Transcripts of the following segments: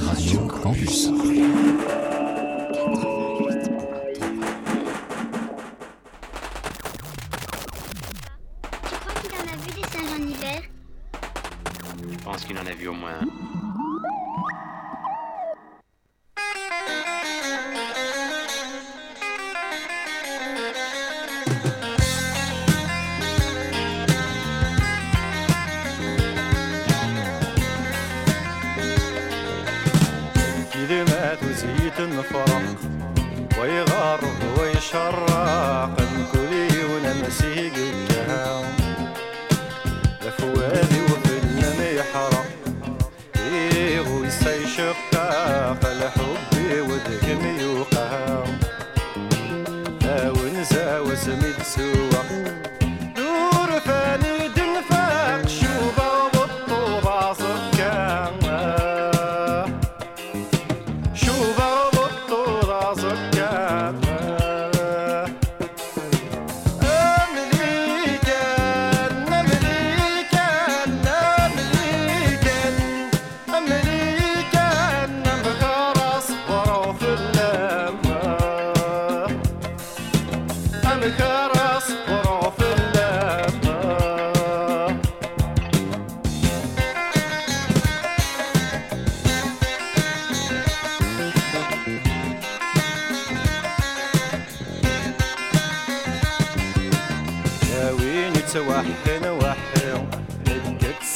Radio Campus.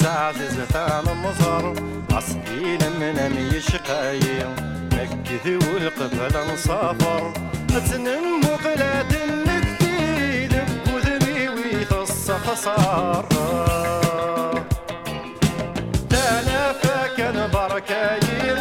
عزيز ثان مزار عصبي لمنا ميشقاي نكثي والقبل نصافر أتنم قلات النكتي وذبي ويخص خسار تانا فاكن بركاين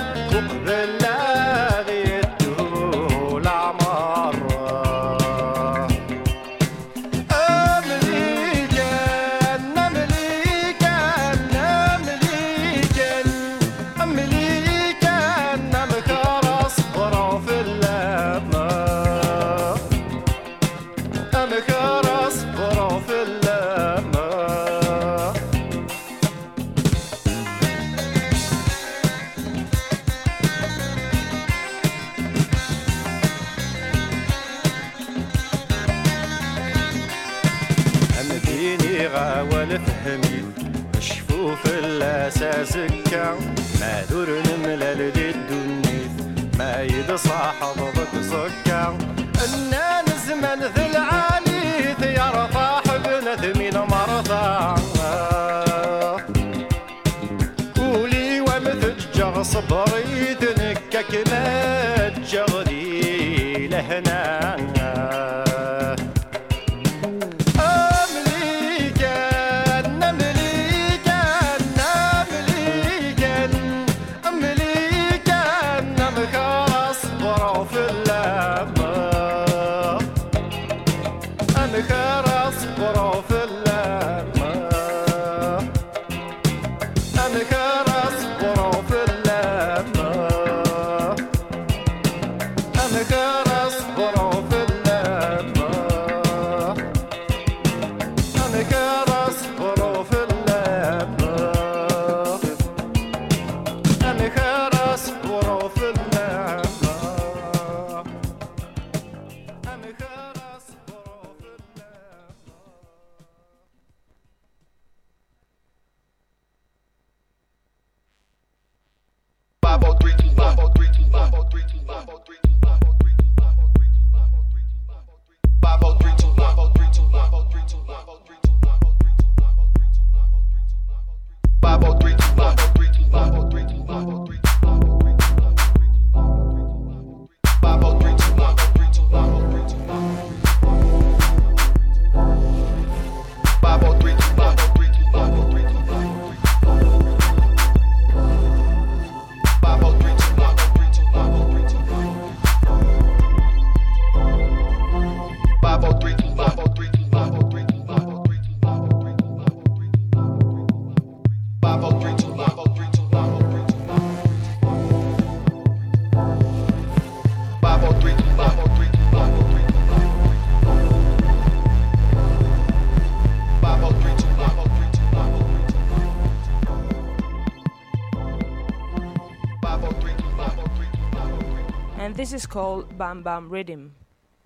and this is called Bam Bam Rhythm.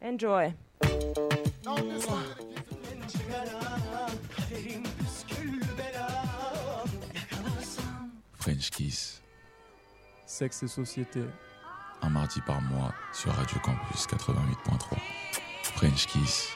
Enjoy. French Kiss, Sexe et société. un mardi par mois sur Radio Campus 88.3. French Kiss.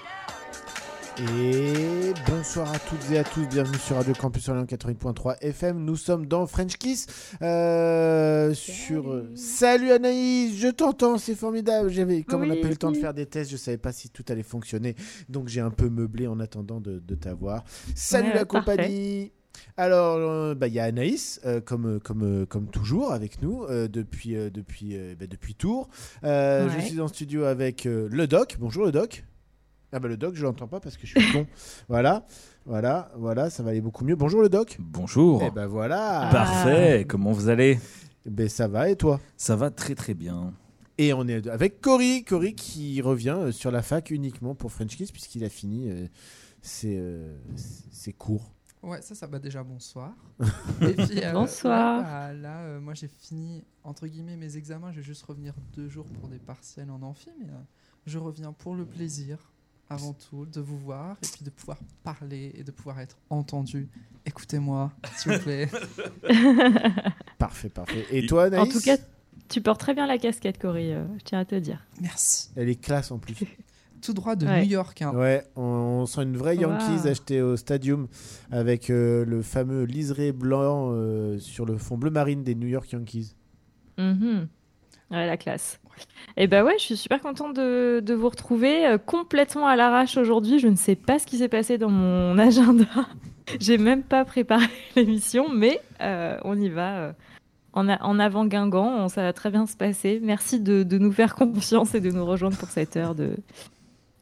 Et bonsoir à toutes et à tous, bienvenue sur Radio Campus Orléans 88.3 FM. Nous sommes dans French Kiss. euh, sur Salut Anaïs, je t'entends, c'est formidable. J'avais, comme on n'a pas eu le temps de faire des tests, je savais pas si tout allait fonctionner, donc j'ai un peu meublé en attendant de, de t'avoir. Salut Ouais, la parfait. compagnie. Alors, euh, bah, il y a Anaïs, euh, comme, comme, euh, comme toujours, avec nous, euh, depuis, euh, depuis, euh, bah, depuis Tours. Euh, Je suis en studio avec euh, le doc. Bonjour le doc. Ah bah le doc, je l'entends pas parce que je suis con. voilà, voilà, voilà, ça va aller beaucoup mieux. Bonjour le doc. Bonjour. Eh ben voilà. Parfait. Comment vous allez? Ben ça va et toi? Ça va très très bien. Et on est avec Cory, Cory qui revient euh, sur la fac uniquement pour French Kiss puisqu'il a fini euh, ses, euh, ses cours. Ouais, ça, ça va déjà bonsoir. Et puis, euh, Bonsoir. Là, là, euh, moi, j'ai fini, entre guillemets, mes examens. Je vais juste revenir deux jours pour des partiels en amphi, mais euh, je reviens pour le plaisir, avant tout, de vous voir et puis de pouvoir parler et de pouvoir être entendu. Écoutez-moi, s'il vous plaît. Parfait, parfait. Et toi Anaïs En tout cas, tu portes très bien la casquette, Cory, euh, je tiens à te dire. Merci. Elle est classe en plus. Tout droit de Ouais. New York. hein. Ouais, on, on sent une vraie Yankees Wow. achetée au Stadium avec euh, le fameux liseré blanc euh, sur le fond bleu marine des New York Yankees. Mhm. Ouais, la classe. Et bah ouais, je suis super contente de, vous retrouver euh, complètement à l'arrache aujourd'hui. Je ne sais pas ce qui s'est passé dans mon agenda. J'ai même pas préparé l'émission, mais euh, on y va. euh, en, en avant Guingamp, ça va très bien se passer. Merci de nous faire confiance et de nous rejoindre pour cette heure de,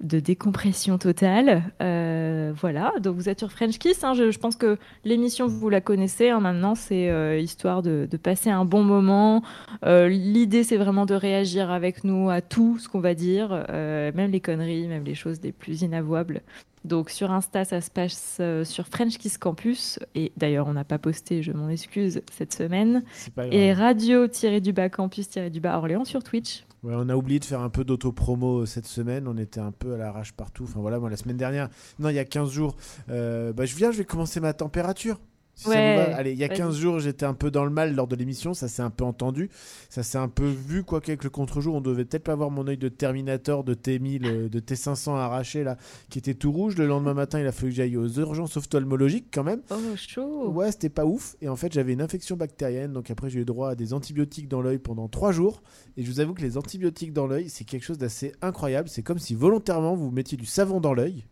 de décompression totale. Euh, voilà, donc vous êtes sur French Kiss. hein. je, je pense que l'émission, vous la connaissez. hein. maintenant, c'est euh, histoire de, de passer un bon moment. Euh, L'idée, c'est vraiment de réagir avec nous à tout ce qu'on va dire, même les conneries, même les choses les plus inavouables. Donc sur Insta, ça se passe sur French Kiss Campus. Et d'ailleurs, on n'a pas posté, je m'en excuse, cette semaine. Et radio-du-bas campus-du-bas Orléans sur Twitch. Ouais, on a oublié de faire un peu d'auto-promo cette semaine. On était un peu à l'arrache partout. Enfin voilà, moi la semaine dernière, non, il y a 15 jours, euh, bah, je viens, je vais commencer ma température. Si ça Ouais, vous va. Allez, il y a vas-y. 15 jours, j'étais un peu dans le mal lors de l'émission. Ça s'est un peu entendu. Ça s'est un peu vu, quoi qu'avec le contre-jour, on devait peut-être pas avoir mon œil de Terminator, de T1000, euh, de T500 arraché là, qui était tout rouge. Le lendemain matin, il a fallu que j'aille aux urgences ophtalmologiques quand même. Oh, chaud Ouais, c'était pas ouf. Et en fait, j'avais une infection bactérienne. Donc après, j'ai eu droit à des antibiotiques dans l'œil pendant trois jours. Et je vous avoue que les antibiotiques dans l'œil, c'est quelque chose d'assez incroyable. C'est comme si volontairement vous mettiez du savon dans l'œil.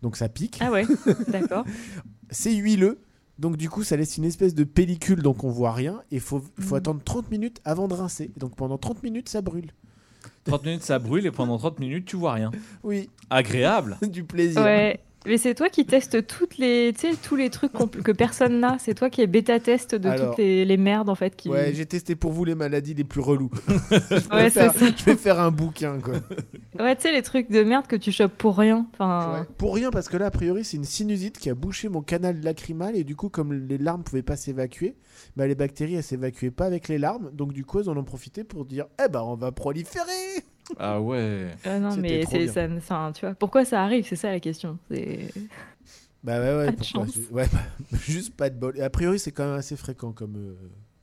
Donc ça pique. Ah ouais, d'accord. C'est huileux. Donc du coup, ça laisse une espèce de pellicule, donc on voit rien. Et il faut, faut Mhm. attendre 30 minutes avant de rincer. Et donc pendant 30 minutes, ça brûle. 30 minutes ça brûle et pendant 30 minutes tu vois rien. Oui, Agréable. du plaisir. Ouais. Mais c'est toi qui testes toutes les, tu sais, tous les trucs que personne n'a. C'est toi qui es bêta-test de Alors- toutes les, les merdes en fait. Qui... Ouais, j'ai testé pour vous les maladies les plus relous. je, vais Ouais, c'est faire, ça. je vais faire un bouquin, quoi. Ouais, tu sais, les trucs de merde que tu chopes pour rien. Enfin, Ouais. Pour rien, parce que là, a priori, c'est une sinusite qui a bouché mon canal lacrymal et du coup, comme les larmes pouvaient pas s'évacuer, bah, les bactéries elles s'évacuaient pas avec les larmes, donc du coup, elles en ont profité pour dire, eh ben, on va proliférer. Ah ouais. euh, non, mais c'est ça, enfin, tu vois. Pourquoi ça arrive C'est ça la question. C'est- Bah ouais, ouais, Pas de chance. Ouais, bah, juste pas de bol. Et a priori, c'est quand même assez fréquent comme, euh,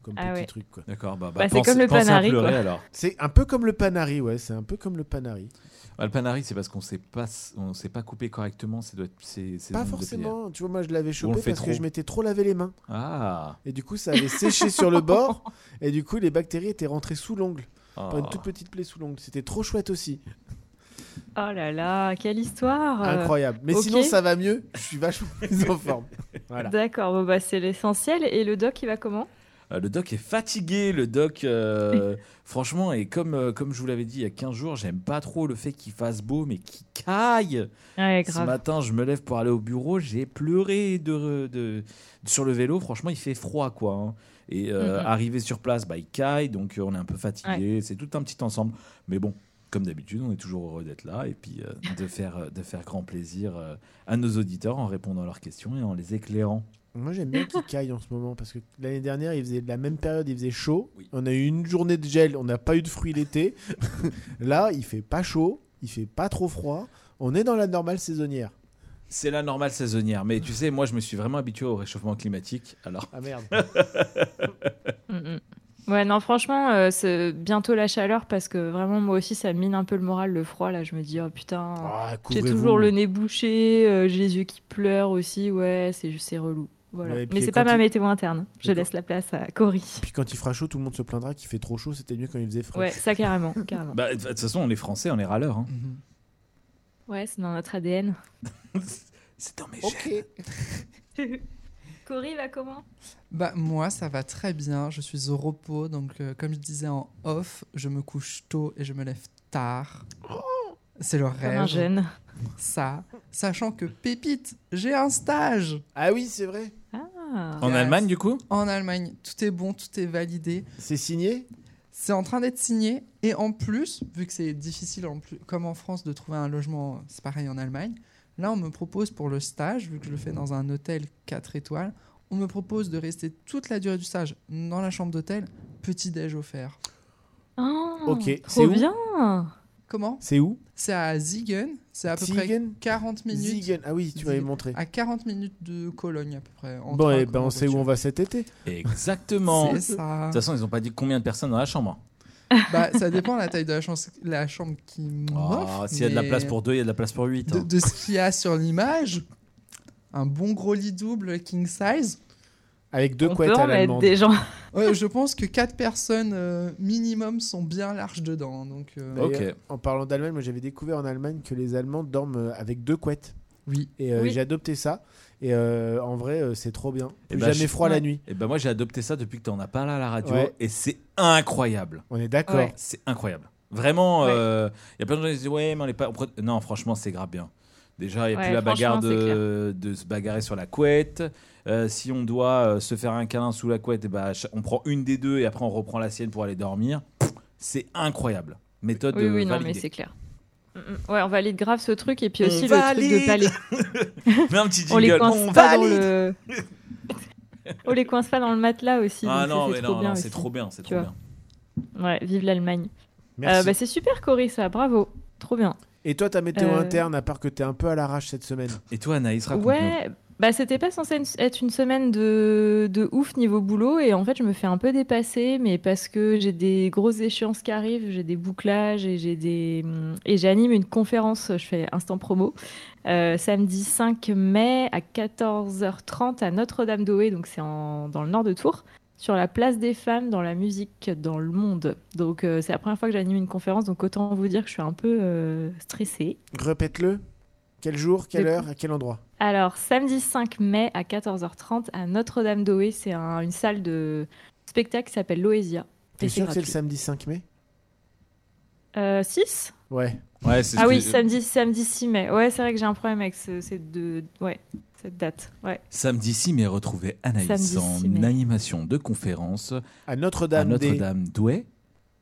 comme Ah petit ouais. truc, quoi. D'accord. Bah, Bah, c'est pense- comme le Panari, pleurer, quoi. alors. C'est un peu comme le panari, ouais, c'est un peu comme le panari. Bah, le panari c'est parce qu'on sait pas on sait pas couper correctement. C'est doit être c'est c'est Pas forcément, tu vois, moi je l'avais chopé parce que je m'étais trop lavé les mains. Ah. Et du coup, ça avait séché sur le bord, et du coup, les bactéries étaient rentrées sous l'ongle. Ah. Par une toute petite plaie sous l'ongle. C'était trop chouette aussi. Oh là là, quelle histoire euh. Incroyable. Mais sinon, ça va mieux. Je suis vachement plus en forme. Voilà. D'accord, bon, bah, c'est l'essentiel. Et le doc, il va comment? Euh, le doc est fatigué, le doc, euh, franchement, et comme, euh, comme je vous l'avais dit il y a 15 jours, j'aime pas trop le fait qu'il fasse beau, mais qu'il caille. Ouais, Ce matin, je me lève pour aller au bureau, j'ai pleuré de, de, sur le vélo, franchement, il fait froid, quoi. hein. Et euh, Mhm. arrivé sur place, bah, il caille, donc euh, on est un peu fatigué, c'est tout un petit ensemble. Mais bon, comme d'habitude, on est toujours heureux d'être là et puis euh, de, faire, euh, de faire grand plaisir euh, à nos auditeurs en répondant à leurs questions et en les éclairant. Moi j'aime bien qu'il caille en ce moment parce que l'année dernière il faisait de la même période, il faisait chaud. Oui. On a eu une journée de gel, on n'a pas eu de fruits l'été. Là il fait pas chaud, il fait pas trop froid. On est dans la normale saisonnière. C'est la normale saisonnière, mais tu sais, moi je me suis vraiment habitué au réchauffement climatique. Alors, Ah merde. Mm, mm. Ouais, non, franchement, euh, c'est bientôt la chaleur parce que vraiment, moi aussi, ça mine un peu le moral, le froid. Là, je me dis, oh putain, Ah, j'ai toujours le nez bouché, euh, j'ai les yeux qui pleurent aussi. Ouais, c'est c'est relou. Voilà. Ouais, Mais c'est pas ma météo interne. Je laisse la place à Cory. Puis quand il fera chaud, tout le monde se plaindra qu'il fait trop chaud. C'était mieux quand il faisait frais. Ouais, ça carrément. carrément. bah, de toute façon, on est français, on est râleurs. hein. Mhm. Ouais, c'est dans notre ADN. C'est dans mes Ok. gènes. Cory va comment? Bah moi ça va très bien, je suis au repos donc euh, comme je disais en off, je me couche tôt et je me lève tard. C'est le Comme un rêve. jeune. Ça, sachant que pépite, j'ai un stage Ah oui, c'est vrai. Ah. En Yes. Allemagne, du coup? En Allemagne. Tout est bon, tout est validé. C'est signé? C'est en train d'être signé et en plus, vu que c'est difficile en plus, comme en France de trouver un logement, c'est pareil en Allemagne. Là, on me propose pour le stage, vu que je le fais dans un hôtel 4 étoiles, on me propose de rester toute la durée du stage dans la chambre d'hôtel, petit déj offert. Ah, Ok, c'est bien. Comment? C'est où? C'est à Ziegen, c'est à peu près Ziegen? 40 minutes. Ziegen. Ah oui, tu m'avais montré. À 40 minutes de Cologne à peu près. en Bon, et comme ben en on sait où on va cet été. Exactement. De C'est ça. toute façon, ils n'ont pas dit combien de personnes dans la chambre. Bah, ça dépend de la taille de la, chance- la chambre qui m'offre. Ah, S'il y a de la place pour deux, il y a de la place pour huit. De, hein. de ce qu'il y a sur l'image, un bon gros lit double king size. Avec deux On couettes peut à en mettre l'allemande. des gens. Ouais, je pense que quatre personnes euh, minimum sont bien larges dedans. Donc, euh, En parlant d'Allemagne, moi j'avais découvert en Allemagne que les Allemands dorment euh, avec deux couettes. Oui. Et euh, Oui. j'ai adopté ça. Et euh, en vrai, euh, c'est trop bien. Plus ben, jamais je- froid la nuit. Et ben moi, j'ai adopté ça depuis que tu en as parlé à la radio. Ouais. Et c'est incroyable. On est d'accord. Ouais. C'est incroyable. Vraiment, il Ouais. y a plein de gens qui disent Ouais, mais on est pas. Non, franchement, c'est grave bien. Déjà, il n'y a Ouais, plus la bagarre de, de se bagarrer sur la couette. Euh, si on doit euh, se faire un câlin sous la couette, ben, ch- on prend une des deux et après on reprend la sienne pour aller dormir. C'est incroyable. Méthode Oui, euh, oui, non, mais c'est clair. Mm, mm. Ouais, on valide grave ce truc et puis On aussi le truc de Mets un petit on les jingle. coince On pas dans le, on les coince pas dans le matelas aussi. Ah non, c'est mais trop non, c'est trop bien, c'est trop vois. bien. Ouais, vive l'Allemagne. Merci. Euh, bah, c'est super, Cory, ça, bravo, trop bien. Et toi, ta météo Euh, interne, à part que t'es un peu à l'arrache cette semaine? Et toi, Anaïs, raconte-nous. Ouais, bah c'était pas censé être une semaine de, de ouf niveau boulot et en fait je me fais un peu dépasser mais parce que j'ai des grosses échéances qui arrivent, j'ai des bouclages et j'ai des et j'anime une conférence, je fais instant promo euh, samedi 5 mai à 14h30 à Notre-Dame-d'Oé donc c'est dans le nord de Tours sur la place des femmes dans la musique dans le monde. Donc euh, c'est la première fois que j'anime une conférence donc autant vous dire que je suis un peu euh, stressée. Répète-le. Quel jour, quelle heure, à quel endroit Alors, samedi 5 mai à 14h30 à Notre-Dame-d'Oé, c'est un- une salle de spectacle qui s'appelle l'Oesia. T'es Et sûr que c'est le gratuit. samedi 5 mai Euh, 6 Ouais. Ouais, c'est ce Ah que- oui, samedi, samedi 6 mai. Ouais, c'est vrai que j'ai un problème avec ce, ces deux- ouais, cette date. Ouais. Samedi 6 mai, retrouvez Anaïs Samedi en 6 mai. animation de conférence À à Notre-Dame des- Notre-Dame d'Ouai,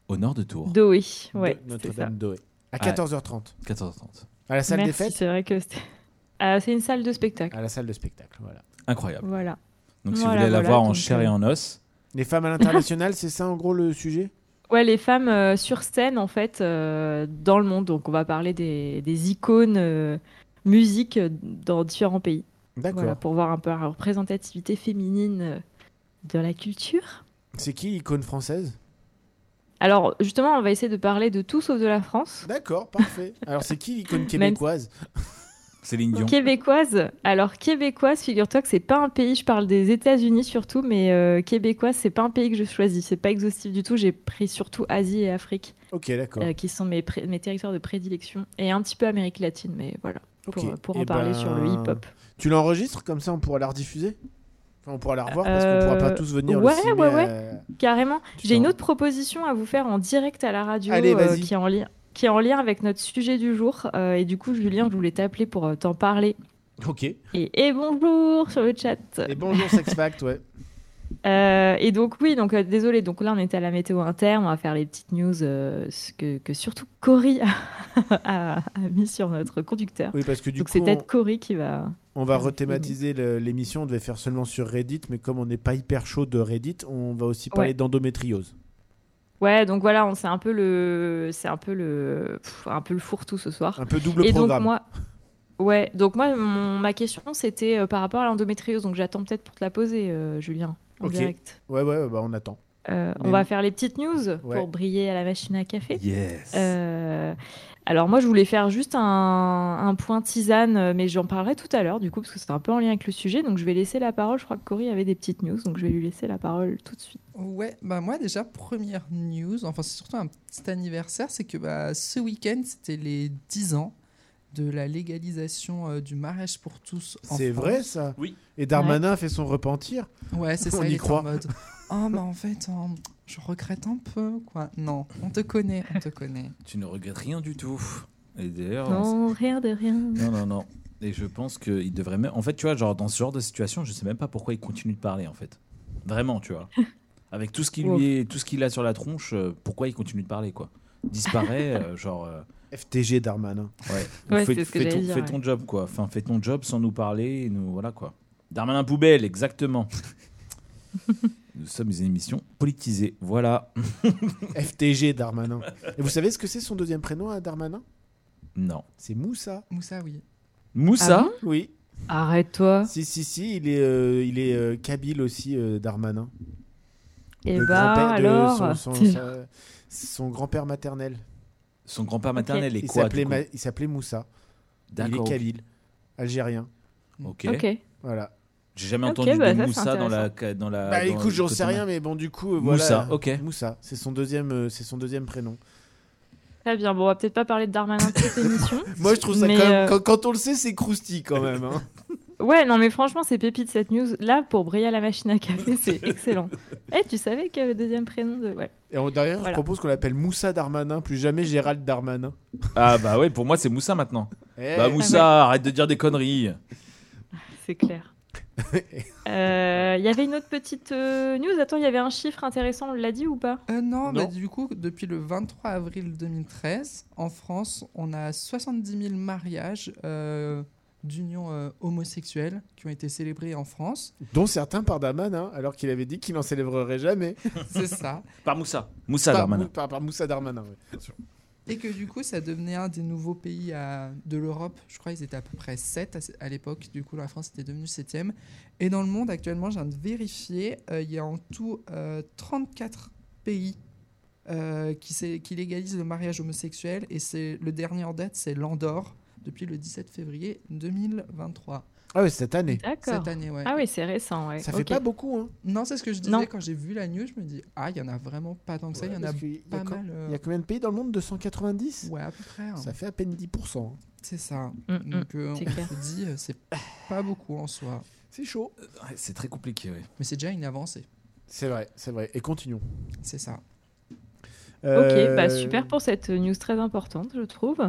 au nord de Tours. D'Oé, de ouais. c'est ça. Notre-Dame d'Oé. À Ouais. 14h30. 14h30. À la salle Merci, des fêtes c'est vrai que c'était. Ah, c'est une salle de spectacle. À la salle de spectacle, voilà. Incroyable. Voilà. Donc si Voilà, vous voulez la voilà, voir en chair euh, et en os, Les femmes à l'international, c'est ça en gros le sujet? Ouais, les femmes euh, sur scène, en fait, euh, dans le monde. Donc, on va parler des, des icônes euh, musique dans différents pays. D'accord. Voilà, pour voir un peu la représentativité féminine euh, de la culture. C'est qui l'icône française? Alors, justement, on va essayer de parler de tout sauf de la France. D'accord, parfait. Alors c'est qui l'icône québécoise Céline Dion. Québécoise. Alors, québécoise, figure-toi que c'est pas un pays, je parle des États-Unis surtout, mais euh, québécoise, c'est pas un pays que je choisis. C'est pas exhaustif du tout. J'ai pris surtout Asie et Afrique, Ok, d'accord. euh, qui sont mes, territoires de prédilection, et un petit peu Amérique latine, mais voilà, pour, pour en Eh parler ben, sur le hip-hop. Tu l'enregistres comme ça, on pourra la rediffuser? Enfin, on pourra la revoir parce qu'on pourra pas Euh, tous venir ouais, le 6 mai ouais, ouais. à- Carrément. J'ai une autre proposition à vous faire en direct à la radio Allez, euh, qui, est en lien, qui est en lien avec notre sujet du jour. Euh, et du coup, Julien, je voulais t'appeler pour euh, t'en parler. Ok. Et, et bonjour sur le chat. Et bonjour Sex Fact, ouais. Euh, et donc oui, donc euh, désolé. Donc là, on était à la météo interne. On va faire les petites news euh, que, que surtout Cory a, mis sur notre conducteur. Oui, parce que du donc coup, c'est on, peut-être Cory qui va. on va rethématiser l'émission. On devait faire seulement sur Reddit, mais comme on n'est pas hyper chaud de Reddit, on va aussi parler Ouais. d'endométriose. Ouais, donc voilà, on c'est un peu le, c'est un peu le, pff, un peu le fourre-tout ce soir. Un peu double Et donc programme. moi, ouais, donc moi, mon- ma question c'était euh, par rapport à l'endométriose. Donc j'attends peut-être pour te la poser, euh, Julien, en Ok. direct. Ouais, ouais, bah, on attend. Euh, On va faire les petites news Ouais. pour briller à la machine à café. Yes. Euh, alors moi, je voulais faire juste un, un point tisane, euh, mais j'en parlerai tout à l'heure du coup parce que c'est un peu en lien avec le sujet. Donc je vais laisser la parole. Je crois que Cory avait des petites news, donc je vais lui laisser la parole tout de suite. Ouais, bah moi déjà, première news, enfin c'est surtout un petit anniversaire, c'est que bah, ce week-end, c'était les 10 ans de la légalisation euh, du mariage pour tous C'est vrai ça Oui. Et Darmanin fait son repentir Ouais, c'est On ça, y il est croit. en mode Oh, bah en fait, euh, je regrette un peu, quoi. Non, on te connaît, on te connaît. Tu ne regrettes rien du tout. Et d'ailleurs, Non, rien de rien. Non, non, non. Et je pense qu'il devrait même. En fait, tu vois, genre, dans ce genre de situation, je sais même pas pourquoi il continue de parler, en fait. Vraiment, tu vois. Avec tout ce qu'il lui est, tout ce qu'il a sur la tronche, euh, pourquoi il continue de parler, quoi Disparaît, euh, genre. FTG Darmanin. ouais. Ouais, fais, c'est ce que fais j'allais ton, dire, fais ouais. ton job, quoi. Enfin, fais ton job sans nous parler, et nous. Voilà, quoi. Darmanin poubelle, exactement. Nous sommes une émission politisée. Voilà. FTG Darmanin. Et vous savez ce que c'est son deuxième prénom à Darmanin Non. C'est Moussa. Moussa, oui. Moussa? Ah bon? Oui. Arrête-toi. Si, si, si, il est, euh, il est euh, kabyle aussi, euh, Darmanin. Et Le bah de alors. Son grand-père maternel. Son grand-père maternel est Il quoi s'appelait du coup Ma- il s'appelait Moussa. Il est kabyle. Algérien. Ok. Ok. Voilà. J'ai jamais Ok, entendu bah de c'est Moussa dans la, dans la. Bah dans écoute, le j'en sais rien, mais bon, du coup, euh, Moussa, voilà. ok. Moussa, c'est son deuxième, euh, c'est son deuxième prénom. Très bien. Bon, on va peut-être pas parler de Darmanin toute l'émission. Moi, je trouve ça Mais, quand même, euh, quand, quand on le sait, c'est croustillant quand même. hein. Ouais, non, mais franchement, c'est pépite cette news. Là, pour briller à la machine à café, c'est excellent. Eh, tu savais qu'il y avait le deuxième prénom de. Ouais. Et en- derrière, je Voilà. propose qu'on l'appelle Moussa Darmanin, plus jamais Gérald Darmanin. Ah bah ouais, pour moi c'est Moussa maintenant. Eh, Bah Moussa, arrête de dire des conneries. C'est clair. Euh, Il y avait une autre petite euh, news. Attends, il y avait un chiffre intéressant, on l'a dit ou pas? Euh, non, Non. bah, du coup, depuis le 23 avril 2013, en France, on a 70 000 mariages euh, d'unions euh, homosexuelles qui ont été célébrés en France. Dont certains par Darmanin, alors qu'il avait dit qu'il n'en célébrerait jamais. C'est ça. Par Moussa. Moussa par, Darmanin. Mou- par- par Moussa Darmanin, sûr. Et que du coup, ça devenait un des nouveaux pays à- de l'Europe. Je crois qu'ils étaient à peu près 7 à, à l'époque. Du coup, la France était devenue 7 Et dans le monde, actuellement, je viens de vérifier, euh, il y a en tout euh, 34 pays euh, qui, qui légalisent le mariage homosexuel. Et c'est le dernier en date, c'est l'Andorre, depuis le 17 février 2023. Ah ouais, cette année. D'accord. Cette année, ouais. Ah oui, c'est récent. Ouais. Ça fait Ok. pas beaucoup, hein. Non, c'est ce que je disais Non. quand j'ai vu la news. Je me dis, ah, il y en a vraiment pas tant que ça. Il y en a y pas mal. euh, Il y a combien de pays dans le monde? 290 Ouais, à peu près. hein. Ça fait à peine 10%. hein. C'est ça. Mm, mm, Donc, euh, on clair. se dit, euh, c'est pas beaucoup en soi. C'est chaud. Ouais, c'est très compliqué, ouais. Mais c'est déjà une avancée. C'est vrai, c'est vrai. Et continuons. C'est ça. Ok, Euh, bah super pour cette news très importante, je trouve.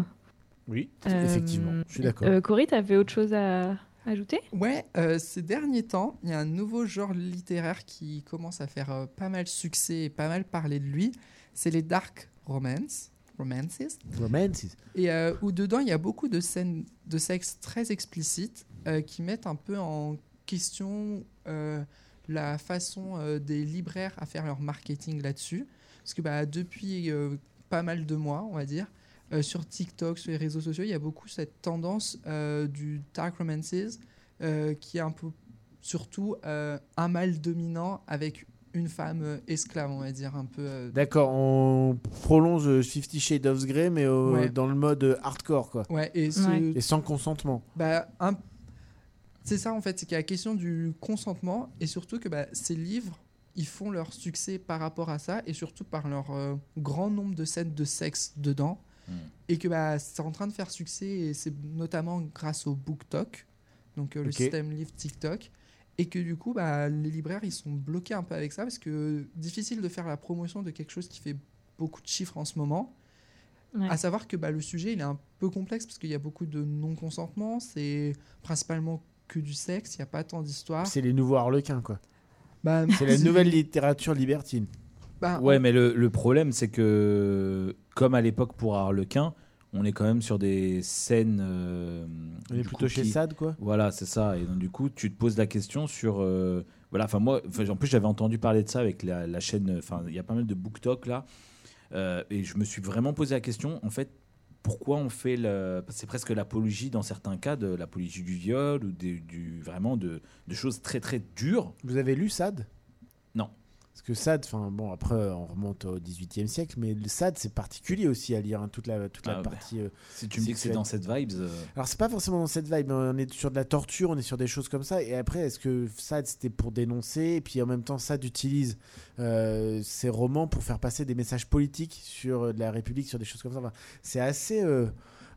Oui, Euh, effectivement, je suis d'accord. Euh, Cory, t'avais autre chose à ajouter? Ouais, euh, ces derniers temps, il y a un nouveau genre littéraire qui commence à faire euh, pas mal succès et pas mal parler de lui. C'est les dark romance, romances. Romances. Et euh, où dedans, il y a beaucoup de scènes de sexe très explicites euh, qui mettent un peu en question euh, la façon euh, des libraires à faire leur marketing là-dessus. Parce que bah, depuis euh, pas mal de mois, on va dire, euh, sur TikTok, sur les réseaux sociaux, il y a beaucoup cette tendance euh, du dark romances euh, qui est un peu surtout euh, un mâle dominant avec une femme euh, esclave, on va dire, un peu. euh, D'accord, on prolonge Fifty Shades of Grey, mais Ouais. dans le mode hardcore, quoi. ouais, et ce, Ouais. Et sans consentement. Bah, un- C'est ça en fait, c'est qu'il y a la question du consentement et surtout que bah, ces livres, ils font leur succès par rapport à ça et surtout par leur euh, grand nombre de scènes de sexe dedans Mm. et que bah, c'est en train de faire succès et c'est notamment grâce au BookTok, donc euh, le Ok. système livre TikTok. Et que du coup, bah, les libraires, ils sont bloqués un peu avec ça parce que difficile de faire la promotion de quelque chose qui fait beaucoup de chiffres en ce moment. Ouais. À savoir que bah, le sujet il est un peu complexe parce qu'il y a beaucoup de non-consentement, c'est principalement que du sexe, il n'y a pas tant d'histoire. C'est les nouveaux harlequins, quoi. Bah, C'est la nouvelle littérature libertine. Bah, Ouais, mais le, le problème, c'est que, comme à l'époque pour Harlequin, on est quand même sur des scènes. euh, On est plutôt coup, chez qui- Sade, quoi. Voilà, c'est ça. Et donc, du coup, tu te poses la question sur. euh, voilà, enfin, moi, enfin, en plus, j'avais entendu parler de ça avec la, la chaîne. Enfin, il y a pas mal de BookTok là. Euh, et je me suis vraiment posé la question, en fait, pourquoi on fait le. C'est presque l'apologie, dans certains cas, de l'apologie du viol ou des- du, vraiment de, de choses très, très dures. Vous avez lu Sade? Non. Parce que Sade, enfin bon, après on remonte au XVIIIe siècle, mais le Sade c'est particulier aussi à lire hein, toute la toute la Ah, bah. partie. euh, Si tu me dis que c'est dans cette vibe. euh, Alors c'est pas forcément dans cette vibe, on est sur de la torture, on est sur des choses comme ça. Et après, est-ce que Sade c'était pour dénoncer, et puis en même temps Sade utilise euh, ses romans pour faire passer des messages politiques sur euh, de la République, sur des choses comme ça. Enfin, c'est assez euh,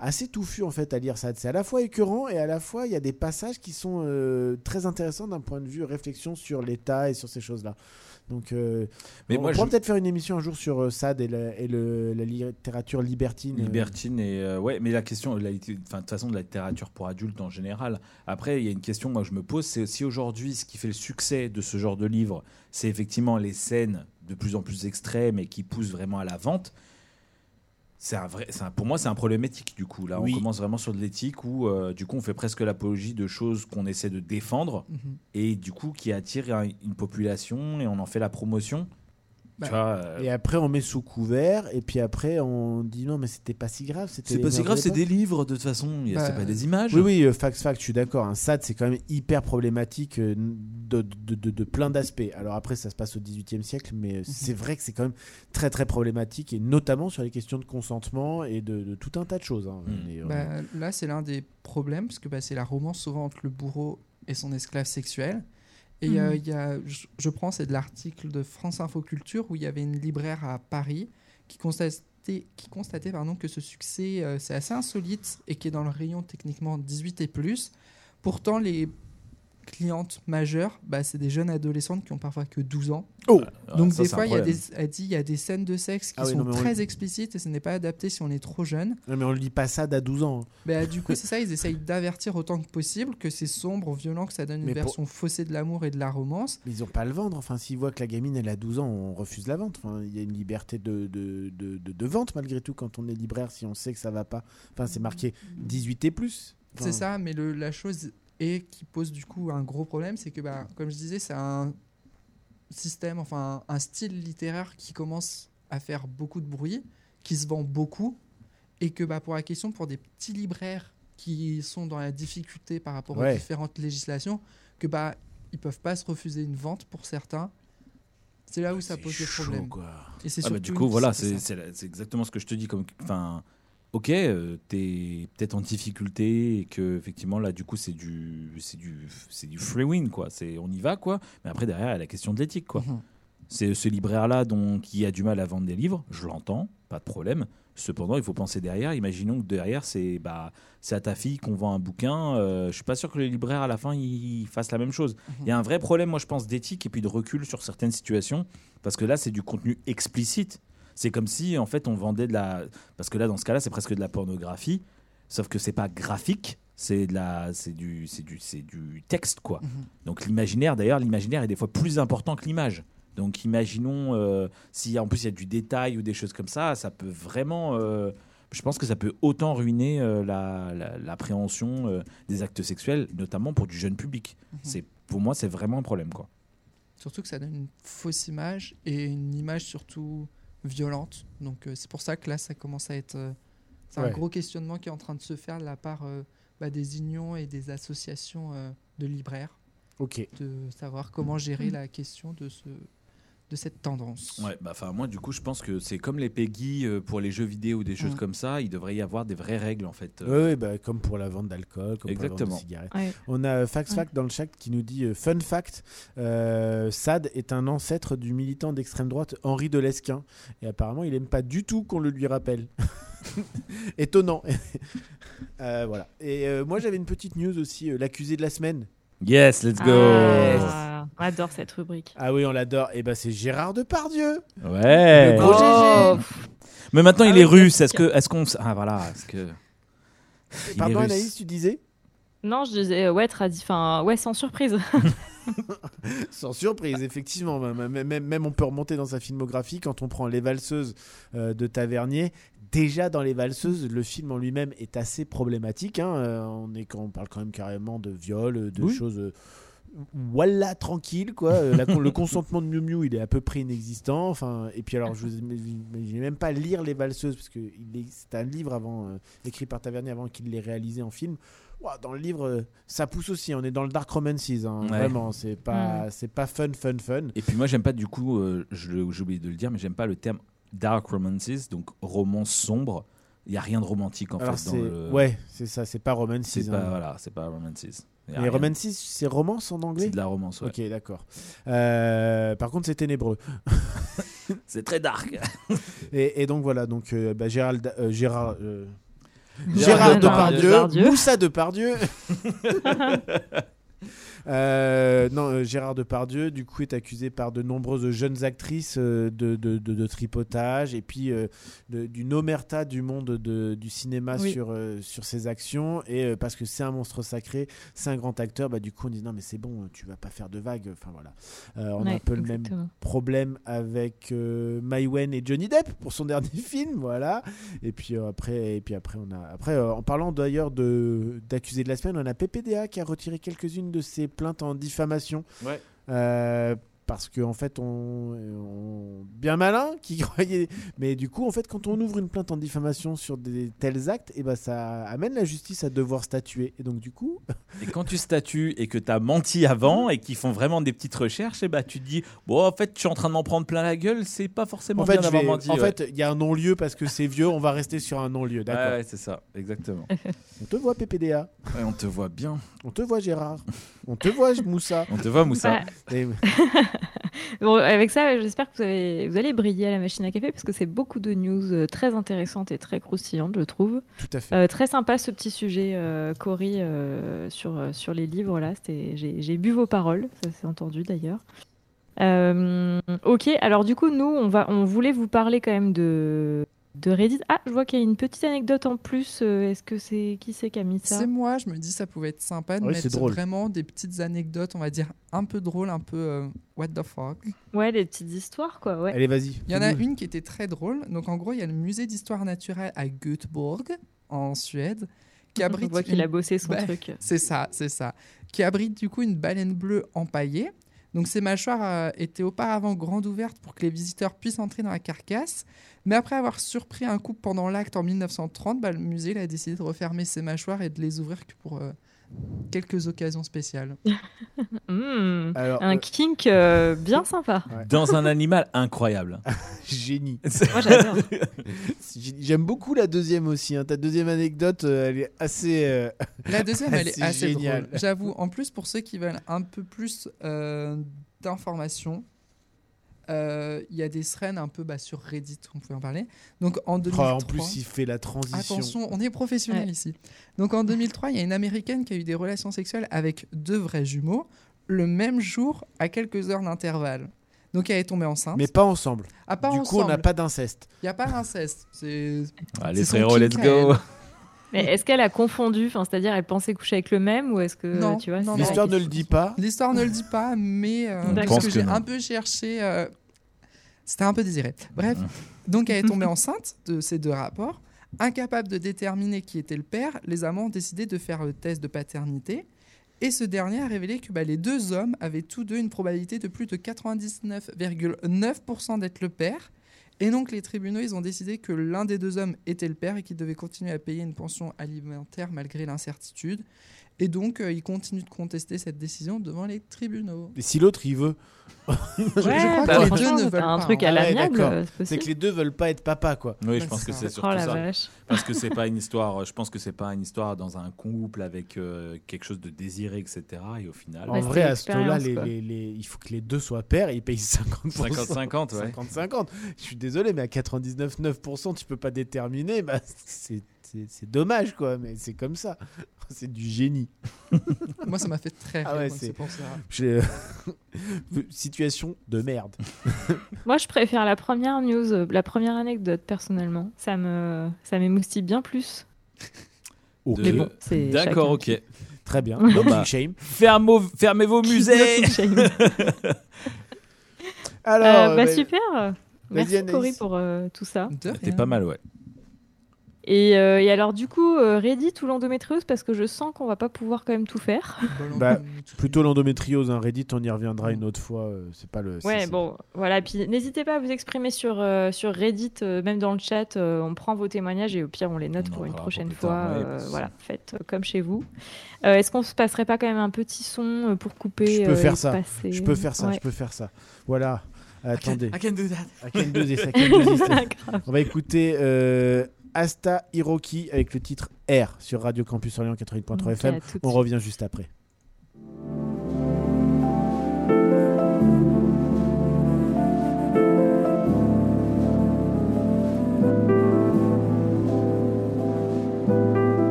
assez touffu en fait à lire Sade. C'est à la fois écœurant et à la fois il y a des passages qui sont euh, très intéressants d'un point de vue réflexion sur l'État et sur ces choses-là. Donc, euh, Mais on moi, pourra je- peut-être faire une émission un jour sur euh, Sade et, la, et le- la littérature libertine. euh, Libertine et ouais, mais la question, de toute façon, de la littérature pour adultes en général. Après, il y a une question, moi, je me pose, c'est si aujourd'hui, ce qui fait le succès de ce genre de livre, c'est effectivement les scènes de plus en plus extrêmes et qui poussent vraiment à la vente. C'est un vrai, un- pour moi, c'est un problème éthique du coup. Là, Oui. on commence vraiment sur de l'éthique où, euh, du coup, on fait presque l'apologie de choses qu'on essaie de défendre Mhm. et du coup qui attirent un- une population et on en fait la promotion. Bah, tu vois, euh, Et après, on met sous couvert, et puis après, on dit non, mais c'était pas si grave. c'était c'est pas si grave, c'est des livres de toute façon. il y a- Bah, c'est pas des images. Oui, oui, euh, fact, fact, je suis d'accord. Un SAD, c'est quand même hyper problématique euh, de, de, de- de plein d'aspects. Alors après, ça se passe au XVIIIe siècle, mais Mhm. c'est vrai que c'est quand même très, très problématique, et notamment sur les questions de consentement et de, de tout un tas de choses. hein. Euh, Bah, là, c'est l'un des problèmes, parce que bah, c'est la romance souvent entre le bourreau et son esclave sexuel. Et euh, il y a, je, je prends, c'est de l'article de France Info Culture où il y avait une libraire à Paris qui constatait, qui constatait pardon, que ce succès, euh, c'est assez insolite et qui est dans le rayon techniquement 18 et plus. Pourtant, les clientes majeures, bah, c'est des jeunes adolescentes qui ont parfois que 12 ans. Oh Ah, Donc ça, des fois, il y a des, elle dit, il y a des scènes de sexe qui Ah oui, sont non, mais on- très explicites et ce n'est pas adapté si on est trop jeune. non, mais on ne lit pas SAD à 12 ans. hein. Bah, du coup, c'est ça, ils essayent d'avertir autant que possible que c'est sombre, violent, que ça donne une Mais pour- version faussée de l'amour et de la romance. Mais ils n'ont pas à le vendre. Enfin, s'ils voient que la gamine, elle a 12 ans, on refuse la vente. Enfin, il y a une liberté de, de, de, de- de vente, malgré tout, quand on est libraire, si on sait que ça va pas. Enfin, c'est marqué 18 et plus. Enfin, C'est ça, mais le- la chose est qui pose du coup un gros problème, c'est que, bah, comme je disais, c'est un système, enfin un, style littéraire qui commence à faire beaucoup de bruit, qui se vend beaucoup, et que bah, pour la question, pour des petits libraires qui sont dans la difficulté par rapport Ouais. aux différentes législations, que bah ils peuvent pas se refuser une vente pour certains. C'est là où ça c'est pose des problèmes. quoi. Et c'est Ah bah, du coup, voilà, c'est ça. exactement ce que je te dis. Comme, enfin, ok, euh, t'es peut-être en difficulté et que effectivement là, du coup, c'est du, c'est du, c'est du free win quoi. C'est, on y va quoi. Mais après derrière, il y a la question de l'éthique quoi. Mhm. C'est ce libraire là donc qui a du mal à vendre des livres, je l'entends, pas de problème. Cependant, il faut penser derrière. Imaginons que derrière, c'est bah, c'est à ta fille qu'on vend un bouquin. Euh, je suis pas sûr que le libraire à la fin il fasse la même chose. Il y a un vrai problème, moi je pense, d'éthique et puis de recul sur certaines situations, parce que là c'est du contenu explicite. C'est comme si en fait on vendait de la, parce que là dans ce cas-là c'est presque de la pornographie, sauf que c'est pas graphique, c'est de la, c'est du, c'est du, c'est du texte quoi. Mhm. Donc l'imaginaire, d'ailleurs, l'imaginaire est des fois plus important que l'image. Donc imaginons euh, si en plus il y a du détail ou des choses comme ça, ça peut vraiment. euh, je pense que ça peut autant ruiner euh, la- la- l'appréhension euh, des actes sexuels, notamment pour du jeune public. Mhm. C'est pour moi c'est vraiment un problème quoi. Surtout que ça donne une fausse image et une image surtout violente. Donc euh, c'est pour ça que là, ça commence à être... euh, c'est Ouais. un gros questionnement qui est en train de se faire de la part euh, bah, des unions et des associations de libraires, Ok. de savoir comment gérer la question de, ce, de cette tendance. Ouais, bah enfin moi du coup je pense que c'est comme les PEGI euh, pour les jeux vidéo ou des choses comme ça, il devrait y avoir des vraies règles en fait. Ouais, ouais, bah, comme pour la vente d'alcool, comme Exactement. pour la vente de cigarettes. Ouais. On a euh, Fax Fact dans le chat qui nous dit euh, Fun fact euh, Sade est un ancêtre du militant d'extrême droite Henri de Lesquin. Et apparemment, il aime pas du tout qu'on le lui rappelle. Étonnant. Euh, voilà. Et euh, moi, j'avais une petite news aussi euh, l'accusé de la semaine. Yes, let's go. Ah, on adore cette rubrique. Ah oui, on l'adore. Et ben, c'est Gérard Depardieu. Ouais. Le gros Oh, GG. Mais maintenant Ah il oui, est russe. Est-ce que, est-ce qu'on, s- ah voilà, est-ce que. Pardon. Anaïs, tu disais? Non, je disais, euh, ouais, tradi- enfin, ouais, sans surprise. Sans surprise, effectivement. Même, même- même on peut remonter dans sa filmographie quand on prend Les Valseuses euh, de Tavernier. Déjà dans Les Valseuses, le film en lui-même est assez problématique. hein. Euh, on, est, on parle quand même carrément de viol, de Oui. choses. euh, voilà, tranquille, quoi. La le consentement de Miu Miu, il est à peu près inexistant. Enfin, et puis alors, je n'ai même pas lire Les Valseuses, parce que c'est un livre avant, euh, écrit par Tavernier avant qu'il l'ait réalisé en film. Dans le livre, euh, ça pousse aussi. On est dans le Dark Romances, hein, Ouais. vraiment. C'est pas, c'est pas fun, fun, fun. Et puis moi, j'aime pas du coup, euh, j'ai oublié de le dire, mais j'aime pas le terme dark romances, donc romance sombre. Il y a rien de romantique en Alors fait dans c'est, le. ouais, c'est ça. C'est pas romances. C'est hein. pas voilà, c'est pas romances. Rien. romances, c'est romance en anglais? C'est de la romance. Ouais. Ok, d'accord. Euh, par contre, c'est ténébreux. C'est très dark. Et, et donc voilà, donc euh, bah, Gérald, euh, Gérard, euh, Gérard Depardieu. Moussa Depardieu. Euh, non, euh, Gérard Depardieu, du coup, est accusé par de nombreuses jeunes actrices euh, de, de, de- de tripotage et puis de- d'une omerta du monde de- du cinéma Oui. sur, sur ses actions. Et parce que c'est un monstre sacré, c'est un grand acteur, bah, du coup, on dit non, mais c'est bon, tu vas pas faire de vagues. Enfin voilà. On a un peu le même problème avec euh, Mai Wen et Johnny Depp pour son dernier film, voilà. Et puis après, et puis après on a après en parlant d'ailleurs de d'accusés de la semaine, on a PPDA qui a retiré quelques-unes de ses plaintes en diffamation. Ouais. Euh, parce qu'en fait, on, on- bien malin qui croyait. Mais du coup, en fait, quand on ouvre une plainte en diffamation sur des tels actes, et ben ça amène la justice à devoir statuer. Et donc, du coup, Et quand tu statues et que tu as menti avant et qu'ils font vraiment des petites recherches, et bah tu te dis bon en fait je suis en train de m'en prendre plein la gueule, c'est pas forcément en fait, bien d'avoir vais- menti. en ouais. fait, il y a un non-lieu parce que c'est vieux. On va rester sur un non-lieu, Ouais, d'accord. ouais, c'est ça, exactement. On te voit PPDA. Ouais, on te voit bien. On te voit Gérard. On te voit Moussa. On te voit Moussa. Et- Bon, avec ça, j'espère que vous, avez- vous allez briller à la machine à café parce que c'est beaucoup de news euh, très intéressantes et très croustillantes, je trouve. Tout à fait. Euh, très sympa ce petit sujet, euh, Cory, euh, sur, sur les livres. Là, j'ai bu vos paroles, ça s'est entendu d'ailleurs. Ok, alors du coup, nous, on, va, on voulait vous parler quand même de, de Reddit. Ah, je vois qu'il y a une petite anecdote en plus. euh, Est-ce que c'est qui c'est qui a mis ça? C'est moi, je me dis ça pouvait être sympa de Oui, mettre drôle. vraiment des petites anecdotes, on va dire un peu drôles, un peu euh, what the fuck. Ouais, des petites histoires, quoi. Ouais. Allez, vas-y. Il y en a une qui était très drôle. Donc en gros, il y a le musée d'histoire naturelle à Göteborg, en Suède, qui On abrite voit qu'il une- a bossé son Bah, truc. C'est ça, c'est ça. Qui abrite du coup une baleine bleue empaillée. Donc ces mâchoires euh, étaient auparavant grandes ouvertes pour que les visiteurs puissent entrer dans la carcasse. Mais après avoir surpris un couple pendant l'acte en 1930, bah, le musée a décidé de refermer ses mâchoires et de les ouvrir que pour euh, quelques occasions spéciales. Hmm, Alors, Un euh, kink euh, bien sympa. Dans un animal incroyable. génie. Moi, j'adore. J'ai- J'aime beaucoup la deuxième aussi. hein. Ta deuxième anecdote, euh, elle est assez. euh, La deuxième, elle est assez génial. drôle. J'avoue, en plus, pour ceux qui veulent un peu plus euh, d'informations, il y a des threads un peu bah, sur Reddit, on peut en parler. Donc en 2003... oh, en plus, il fait la transition. Attention, on est professionnel Ouais. ici. Donc en 2003, il y a une américaine qui a eu des relations sexuelles avec deux vrais jumeaux le même jour à quelques heures d'intervalle. Donc elle est tombée enceinte. Mais pas ensemble. Ah, pas du coup, on n'a pas d'inceste. Il n'y a pas d'inceste. C'est Allez frérot, let's go. Mais est-ce qu'elle a confondu Enfin, c'est-à-dire, elle pensait coucher avec le même ou est-ce que Non, tu vois non, c'est non. L'histoire ne le dit pas. L'histoire ne le dit pas, mais euh, parce pense que, que j'ai un peu cherché. euh, C'était un peu désiré. Bref, donc elle est tombée enceinte de ces deux rapports. Incapable de déterminer qui était le père, les amants ont décidé de faire le test de paternité. Et ce dernier a révélé que bah, les deux hommes avaient tous deux une probabilité de plus de 99,9% d'être le père. Et donc les tribunaux, ont décidé que l'un des deux hommes était le père et qu'il devait continuer à payer une pension alimentaire malgré l'incertitude. Et donc, euh, ils continuent de contester cette décision devant les tribunaux. Et si l'autre, il veut. Ouais, je crois bah, que les deux ne veulent un pas, truc hein. à Ah ouais, l'amiable, c'est que les deux veulent pas être papa, quoi. Oui, je pense que c'est Oh surtout la ça. vache. Parce que c'est pas une histoire. Je pense que c'est pas une histoire dans un couple avec euh, quelque chose de désiré, etc. Et au final, En vrai, à ce les- il faut que les deux soient pères et ils payent 50%. 50-50, ouais. 50-50. Je suis désolé, mais à 99,9%, tu peux pas déterminer. Bah, c'est c'est- dommage, quoi, mais c'est comme ça. C'est du génie. Moi, ça m'a fait très rire. Ah ouais, c'est- pour ça. J'ai- Situation de merde. Moi, je préfère la première news, euh, la première anecdote, personnellement. Ça me, ça m'émoustille bien plus. Mais bon, c'est D'accord, ok. Très bien. No bah, shame. ferme- fermez vos musées. Alors, Euh, bah, bah, super. Merci. Cory pour euh, tout ça. T'es pas mal, ouais. Et, euh, et alors du coup, euh, Reddit ou l'endométriose parce que je sens qu'on va pas pouvoir quand même tout faire. Bah, Plutôt l'endométriose, hein. Reddit, on y reviendra une autre fois. euh, C'est pas le. Ouais, bon, voilà. Puis n'hésitez pas à vous exprimer sur, euh, sur Reddit, euh, même dans le chat. euh, on prend vos témoignages et au pire, on les note On pour une prochaine pour plus tard, fois. ouais, euh, voilà, faites comme chez vous. Euh, Est-ce qu'on se passerait pas quand même un petit son pour couper Je peux faire ça. passer Je peux faire ça. Ouais. Je peux faire ça. Voilà. Attendez. I can do that. I can do this, I can do this. Grave. On va écouter euh, Asta Hiroki avec le titre R sur Radio Campus Orléans 88.3 Ok, FM. On revient juste après.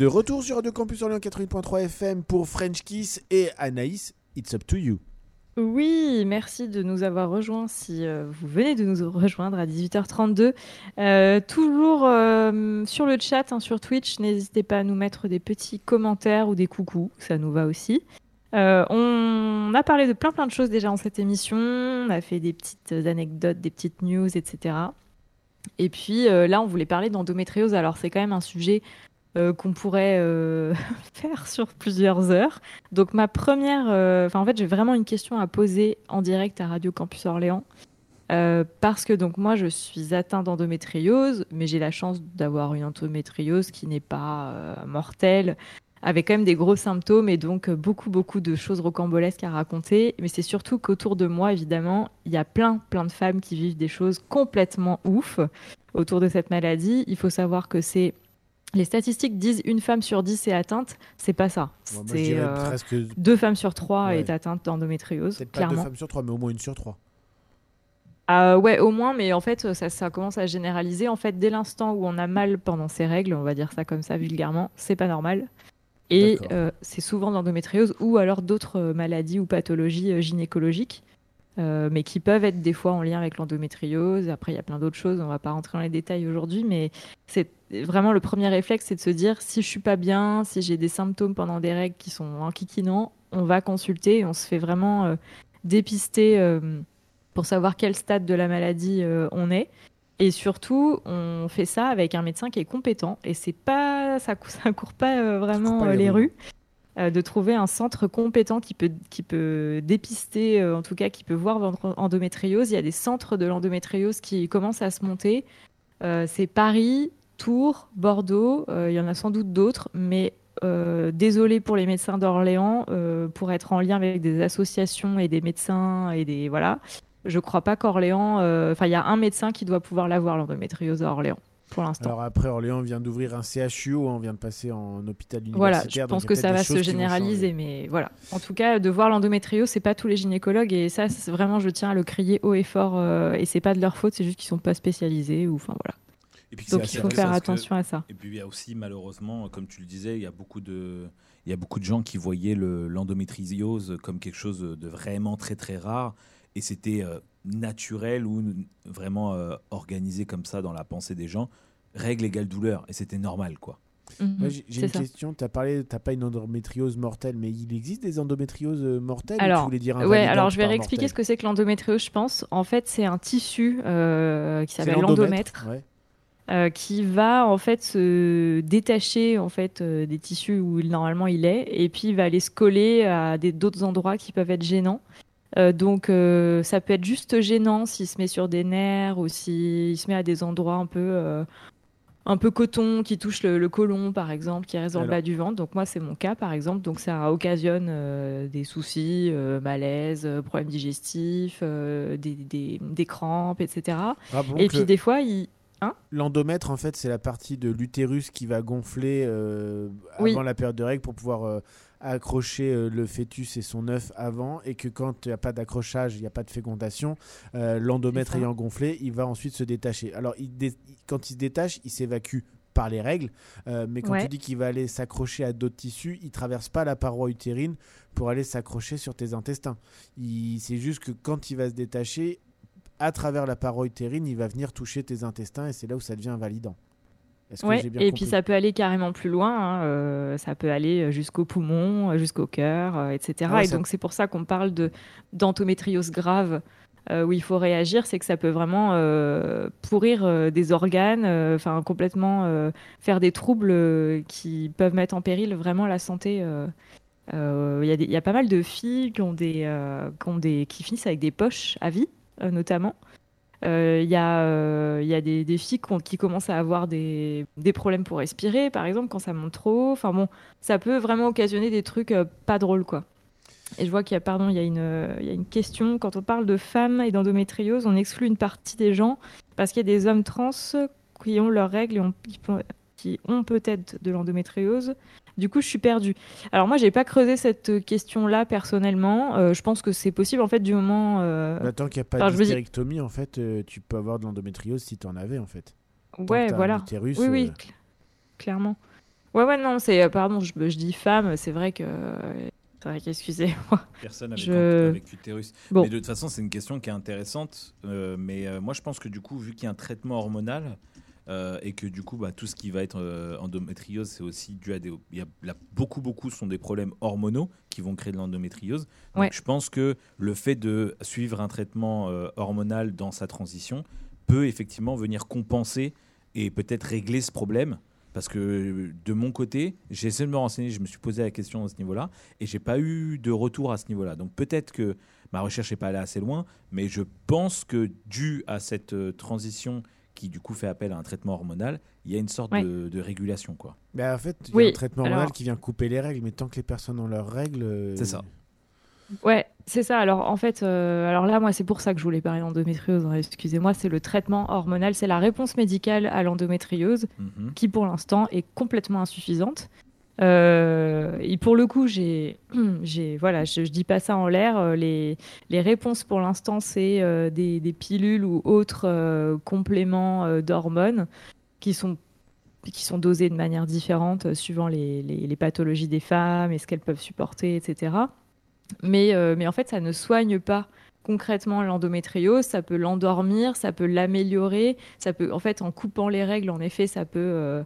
De retour sur Radio Campus Orléans 88.3 FM pour French Kiss et Anaïs, It's Up to You. Oui, merci de nous avoir rejoints si euh, vous venez de nous rejoindre à 18h32. Euh, toujours euh, sur le chat, hein, sur Twitch, n'hésitez pas à nous mettre des petits commentaires ou des coucous, ça nous va aussi. On a parlé de plein plein de choses déjà en cette émission, on a fait des petites anecdotes, des petites news, etc. Et puis là, on voulait parler d'endométriose, alors c'est quand même un sujet euh, qu'on pourrait euh, faire sur plusieurs heures. Donc ma première, euh, en fait j'ai vraiment une question à poser en direct à Radio Campus Orléans. Parce que donc moi je suis atteinte d'endométriose, mais j'ai la chance d'avoir une endométriose qui n'est pas mortelle, avec quand même des gros symptômes et donc beaucoup beaucoup de choses rocambolesques à raconter. Mais c'est surtout qu'autour de moi évidemment il y a plein plein de femmes qui vivent des choses complètement ouf autour de cette maladie. Il faut savoir que c'est les statistiques disent une femme sur dix est atteinte, c'est pas ça. C'est euh, presque deux femmes sur trois Ouais. est atteinte d'endométriose, peut-être pas deux femmes sur trois, mais au moins une sur trois. Ah ouais, au moins, mais en fait, ça, ça commence à généraliser. En fait, dès l'instant où on a mal pendant ses règles, on va dire ça comme ça vulgairement, c'est pas normal. Et euh, c'est souvent l'endométriose ou alors d'autres euh, maladies ou pathologies euh, gynécologiques, euh, mais qui peuvent être des fois en lien avec l'endométriose. Après, il y a plein d'autres choses, on va pas rentrer dans les détails aujourd'hui, mais c'est vraiment le premier réflexe, c'est de se dire si je suis pas bien, si j'ai des symptômes pendant des règles qui sont enquiquinants, on va consulter et on se fait vraiment euh, dépister euh, pour savoir quel stade de la maladie on est. Et surtout, on fait ça avec un médecin qui est compétent. Et c'est pas, ça, ça court pas vraiment pas les les rues. rues. Euh, de trouver un centre compétent qui peut, qui peut dépister, euh, en tout cas qui peut voir votre endométriose. Il y a des centres de l'endométriose qui commencent à se monter. Euh, c'est Paris, Tours, Bordeaux, il y en a sans doute d'autres, mais désolé pour les médecins d'Orléans, pour être en lien avec des associations et des médecins et des voilà, je crois pas qu'Orléans, enfin il y a un médecin qui doit pouvoir l'avoir l'endométriose à Orléans pour l'instant. Alors après, Orléans vient d'ouvrir un CHU, on vient de passer en hôpital universitaire. Voilà, je pense que ça va se généraliser, mais voilà. En tout cas, de voir l'endométriose, c'est pas tous les gynécologues et ça, c'est vraiment, je tiens à le crier haut et fort. euh, et c'est pas de leur faute, c'est juste qu'ils sont pas spécialisés ou enfin voilà. Et puis, Donc il faut faire que- attention à ça. Et puis il y a aussi malheureusement, comme tu le disais, il y a beaucoup de, il y a beaucoup de gens qui voyaient le- l'endométriose comme quelque chose de vraiment très très rare et c'était euh, naturel ou vraiment euh, organisé comme ça dans la pensée des gens. Règle égale douleur et c'était normal quoi. Mhm, Moi, j'ai une ça. question. Tu as parlé, t'as pas une endométriose mortelle, mais il existe des endométrioses euh, mortelles ou tu Alors, voulais dire ouais, invalidantes alors je vais réexpliquer ce que c'est que l'endométriose, je pense. En fait, c'est un tissu euh, qui s'appelle l'endomètre. ouais. euh, qui va en fait se détacher en fait euh, des tissus où il- normalement il est et puis il va aller se coller à des- d'autres endroits qui peuvent être gênants. Euh, donc euh, ça peut être juste gênant s'il se met sur des nerfs ou s'il se met à des endroits un peu euh, un peu coton qui touche le, le côlon par exemple qui reste Alors- bas du ventre. Donc moi c'est mon cas par exemple. Donc ça occasionne des soucis, malaise, problèmes digestifs, des, des- des crampes, etc. Rappelons et que puis le- des fois il Hein? L'endomètre, en fait, c'est la partie de l'utérus qui va gonfler Oui. avant la période de règles pour pouvoir accrocher euh, le fœtus et son œuf avant. Et que quand il n'y a pas d'accrochage, il n'y a pas de fécondation, euh, l'endomètre ayant gonflé, il va ensuite se détacher. Alors, il dé- quand il se détache, il s'évacue par les règles. euh, mais quand Ouais. tu dis qu'il va aller s'accrocher à d'autres tissus, il traverse pas la paroi utérine pour aller s'accrocher sur tes intestins. C'est juste que quand il va se détacher, à travers la paroi utérine, il va venir toucher tes intestins et c'est là où ça devient invalidant. Ouais, bien et puis ça peut aller carrément plus loin, hein, euh, ça peut aller jusqu'au poumon, euh, jusqu'au cœur, euh, etc. Ah ouais, et ça- donc c'est pour ça qu'on parle de d'endométriose grave, euh, où il faut réagir, c'est que ça peut vraiment euh, pourrir euh, des organes, euh, enfin complètement euh, faire des troubles euh, qui peuvent mettre en péril vraiment la santé. euh. Euh, Il y, a y pas mal de filles qui, ont des, euh, qui, ont des, qui finissent avec des poches à vie, euh, notamment. Euh, Il y a, euh, il y a des, filles qui, commencent à avoir des, des problèmes pour respirer, par exemple, quand ça monte trop. Enfin bon, ça peut vraiment occasionner des trucs euh, pas drôles, quoi. Et je vois qu'il y a, pardon, il y a une, il y a une question. Quand on parle de femmes et d'endométriose, on exclut une partie des gens parce qu'il y a des hommes trans qui ont leurs règles et ont- qui, ont peut-être de l'endométriose. Du coup, je suis perdue. Alors moi, j'ai pas creusé cette question-là personnellement. Euh, je pense que c'est possible en fait du moment. euh, Tant qu'il n'y a pas enfin, dire- d'hystérectomie, en fait, euh, tu peux avoir de l'endométriose si tu en avais, en fait. Tant Ouais, voilà. utérus, oui, oui, euh, cl- clairement. Ouais, ouais, non, c'est. euh, Pardon, je, je dis femme, c'est vrai que. C'est vrai qu'excusez-moi. Personne avec, Je- avec utérus. Bon. Mais de toute façon, c'est une question qui est intéressante. euh, mais euh, moi, je pense que du coup, vu qu'il y a un traitement hormonal euh, et que du coup, bah, tout ce qui va être euh, endométriose, c'est aussi dû à des. Il y a, là, beaucoup, beaucoup sont des problèmes hormonaux qui vont créer de l'endométriose. Donc, Ouais. je pense que le fait de suivre un traitement euh, hormonal dans sa transition peut effectivement venir compenser et peut-être régler ce problème. Parce que de mon côté, j'ai essayé de me renseigner, je me suis posé la question à ce niveau-là, et j'ai pas eu de retour à ce niveau-là. Donc peut-être que ma recherche n'est pas allée assez loin, mais je pense que dû à cette transition qui du coup fait appel à un traitement hormonal, il y a une sorte Ouais. de, de régulation. quoi. bah, en fait, il y a Oui, un traitement hormonal alors- qui vient couper les règles, mais tant que les personnes ont leurs règles. euh, C'est ça. Ouais, c'est ça. Alors en fait, euh, alors là, moi, c'est pour ça que je voulais parler d'endométriose. hein, Excusez-moi, c'est le traitement hormonal, c'est la réponse médicale à l'endométriose Mhm. qui, pour l'instant, est complètement insuffisante. Euh, et pour le coup, j'ai, voilà, je, je dis pas ça en l'air. euh, Les, réponses pour l'instant, c'est euh, des, pilules ou autres compléments d'hormones qui sont qui sont dosés de manière différente suivant les, les- pathologies des femmes et ce qu'elles peuvent supporter, etc. Mais, mais en fait, ça ne soigne pas concrètement l'endométriose, ça peut l'endormir, ça peut l'améliorer, ça peut, en fait, en coupant les règles, en effet, ça peut,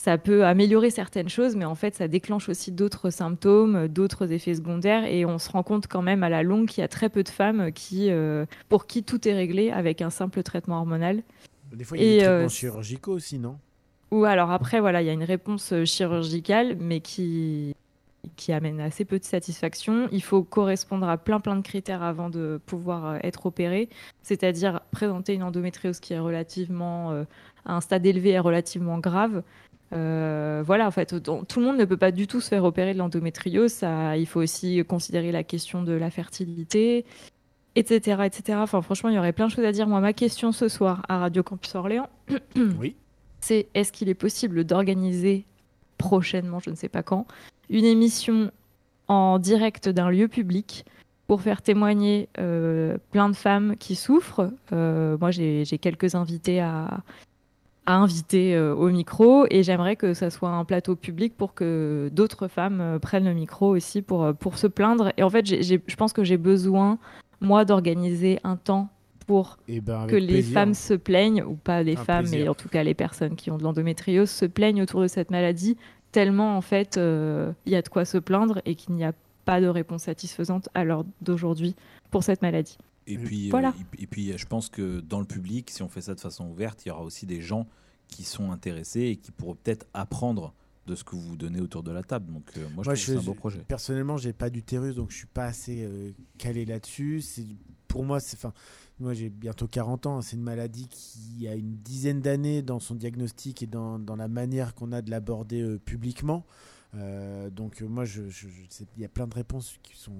ça peut améliorer certaines choses, mais en fait, ça déclenche aussi d'autres symptômes, d'autres effets secondaires, et on se rend compte quand même à la longue qu'il y a très peu de femmes qui, euh, pour qui tout est réglé avec un simple traitement hormonal. Des fois, il y a Et, des traitements euh, chirurgicaux aussi, non? Ou alors après, voilà, il y a une réponse chirurgicale, mais qui, qui amène assez peu de satisfaction. Il faut correspondre à plein plein de critères avant de pouvoir euh, être opéré, c'est-à-dire présenter une endométriose qui est relativement euh, à un stade élevé et relativement grave. Euh, voilà, en fait, tout le monde ne peut pas du tout se faire opérer de l'endométriose. Ça, il faut aussi considérer la question de la fertilité, etc., etc. Enfin, franchement, il y aurait plein de choses à dire. Moi, ma question ce soir à Radio Campus Orléans, Oui. c'est est-ce qu'il est possible d'organiser prochainement, je ne sais pas quand, une émission en direct d'un lieu public pour faire témoigner euh, plein de femmes qui souffrent? Euh, moi, j'ai quelques invités à, à inviter euh, au micro et j'aimerais que ça soit un plateau public pour que d'autres femmes euh, prennent le micro aussi pour, euh, pour se plaindre. Et en fait, je pense que j'ai besoin, moi, d'organiser un temps pour Et ben, que les femmes se plaignent, ou pas les Un femmes, plaisir. mais en tout cas les personnes qui ont de l'endométriose, se plaignent autour de cette maladie, tellement en fait euh, il y a de quoi se plaindre et qu'il n'y a pas de réponse satisfaisante à l'heure d'aujourd'hui pour cette maladie. Et puis, euh, Voilà. et, et puis, je pense que dans le public, si on fait ça de façon ouverte, il y aura aussi des gens qui sont intéressés et qui pourront peut-être apprendre de ce que vous donnez autour de la table. Donc, euh, moi, je Moi, trouve je- que c'est un beau projet. Personnellement, j'ai pas d'utérus, donc je suis pas assez euh, calé là-dessus. C'est pour moi, c'est enfin, moi j'ai bientôt 40 ans. hein. C'est une maladie qui a une dizaine d'années dans son diagnostic et dans, dans la manière qu'on a de l'aborder euh, publiquement. Euh, donc euh, moi, je, je- je- c'est- il y a plein de réponses qui sont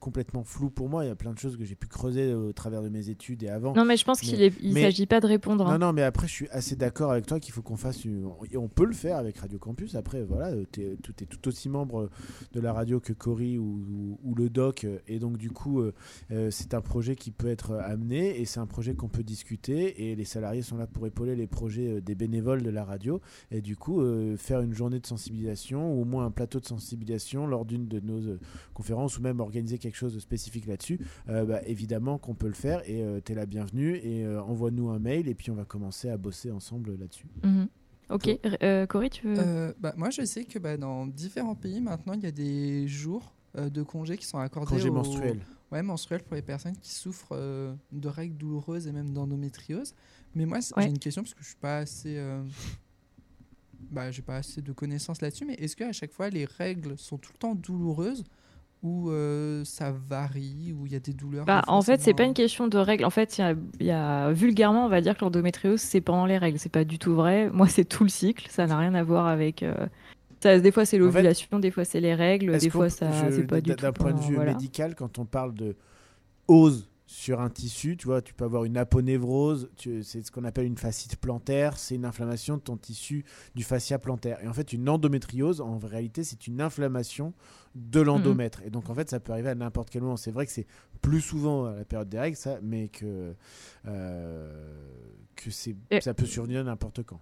complètement floues pour moi. Il y a plein de choses que j'ai pu creuser au travers de mes études et avant. Non, mais je pense qu'il mais- s'agit pas de répondre. hein. Non, non, mais après, je suis assez d'accord avec toi qu'il faut qu'on fasse. une- et On peut le faire avec Radio Campus. Après, voilà, euh, tout est tout aussi membre de la radio que Cory ou, ou- ou le doc. Et donc, du coup, euh, euh, c'est un projet qui peut être amené et c'est un projet qu'on peut discuter. Et les salariés sont là pour épauler les projets des bénévoles de la radio. Et du coup, euh, faire une journée de sensibilisation ou au moins un plateau de sensibilisation lors d'une de nos euh, conférences ou même organiser quelque chose de spécifique là-dessus, euh, bah, évidemment qu'on peut le faire et tu es la bienvenue et euh, envoie-nous un mail et puis on va commencer à bosser ensemble là-dessus. Mhm. Ok, euh, tu veux Euh, bah, moi, je sais que bah, dans différents pays, maintenant, il y a des jours euh, de congés qui sont accordés Congés aux... menstruels. Ouais, menstruels pour les personnes qui souffrent euh, de règles douloureuses et même d'endométriose. Mais moi, Ouais. j'ai une question parce que je suis pas assez... euh, Bah, j'ai pas assez de connaissances là-dessus, mais est-ce qu'à chaque fois, les règles sont tout le temps douloureuses ou euh, ça varie, ou il y a des douleurs Bah, en fait, c'est pas une question de règles. En fait, il y a, y a- vulgairement, on va dire que l'endométriose, c'est pendant les règles. C'est pas du tout vrai. Moi, c'est tout le cycle. Ça n'a rien à voir avec. euh, ça, des fois, c'est En fait, l'ovulation, des fois, c'est les règles, des fois, ça, c'est pas du tout. D'un point de vue voilà. médical, quand on parle de ose sur un tissu, tu vois, tu peux avoir une aponévrose, tu- c'est ce qu'on appelle une fascite plantaire, c'est une inflammation de ton tissu du fascia plantaire. Et en fait, une endométriose, en réalité, c'est une inflammation de l'endomètre. Et donc, en fait, ça peut arriver à n'importe quel moment. C'est vrai que c'est plus souvent à la période des règles, ça, mais que, euh, que c'est, Et- ça peut survenir n'importe quand.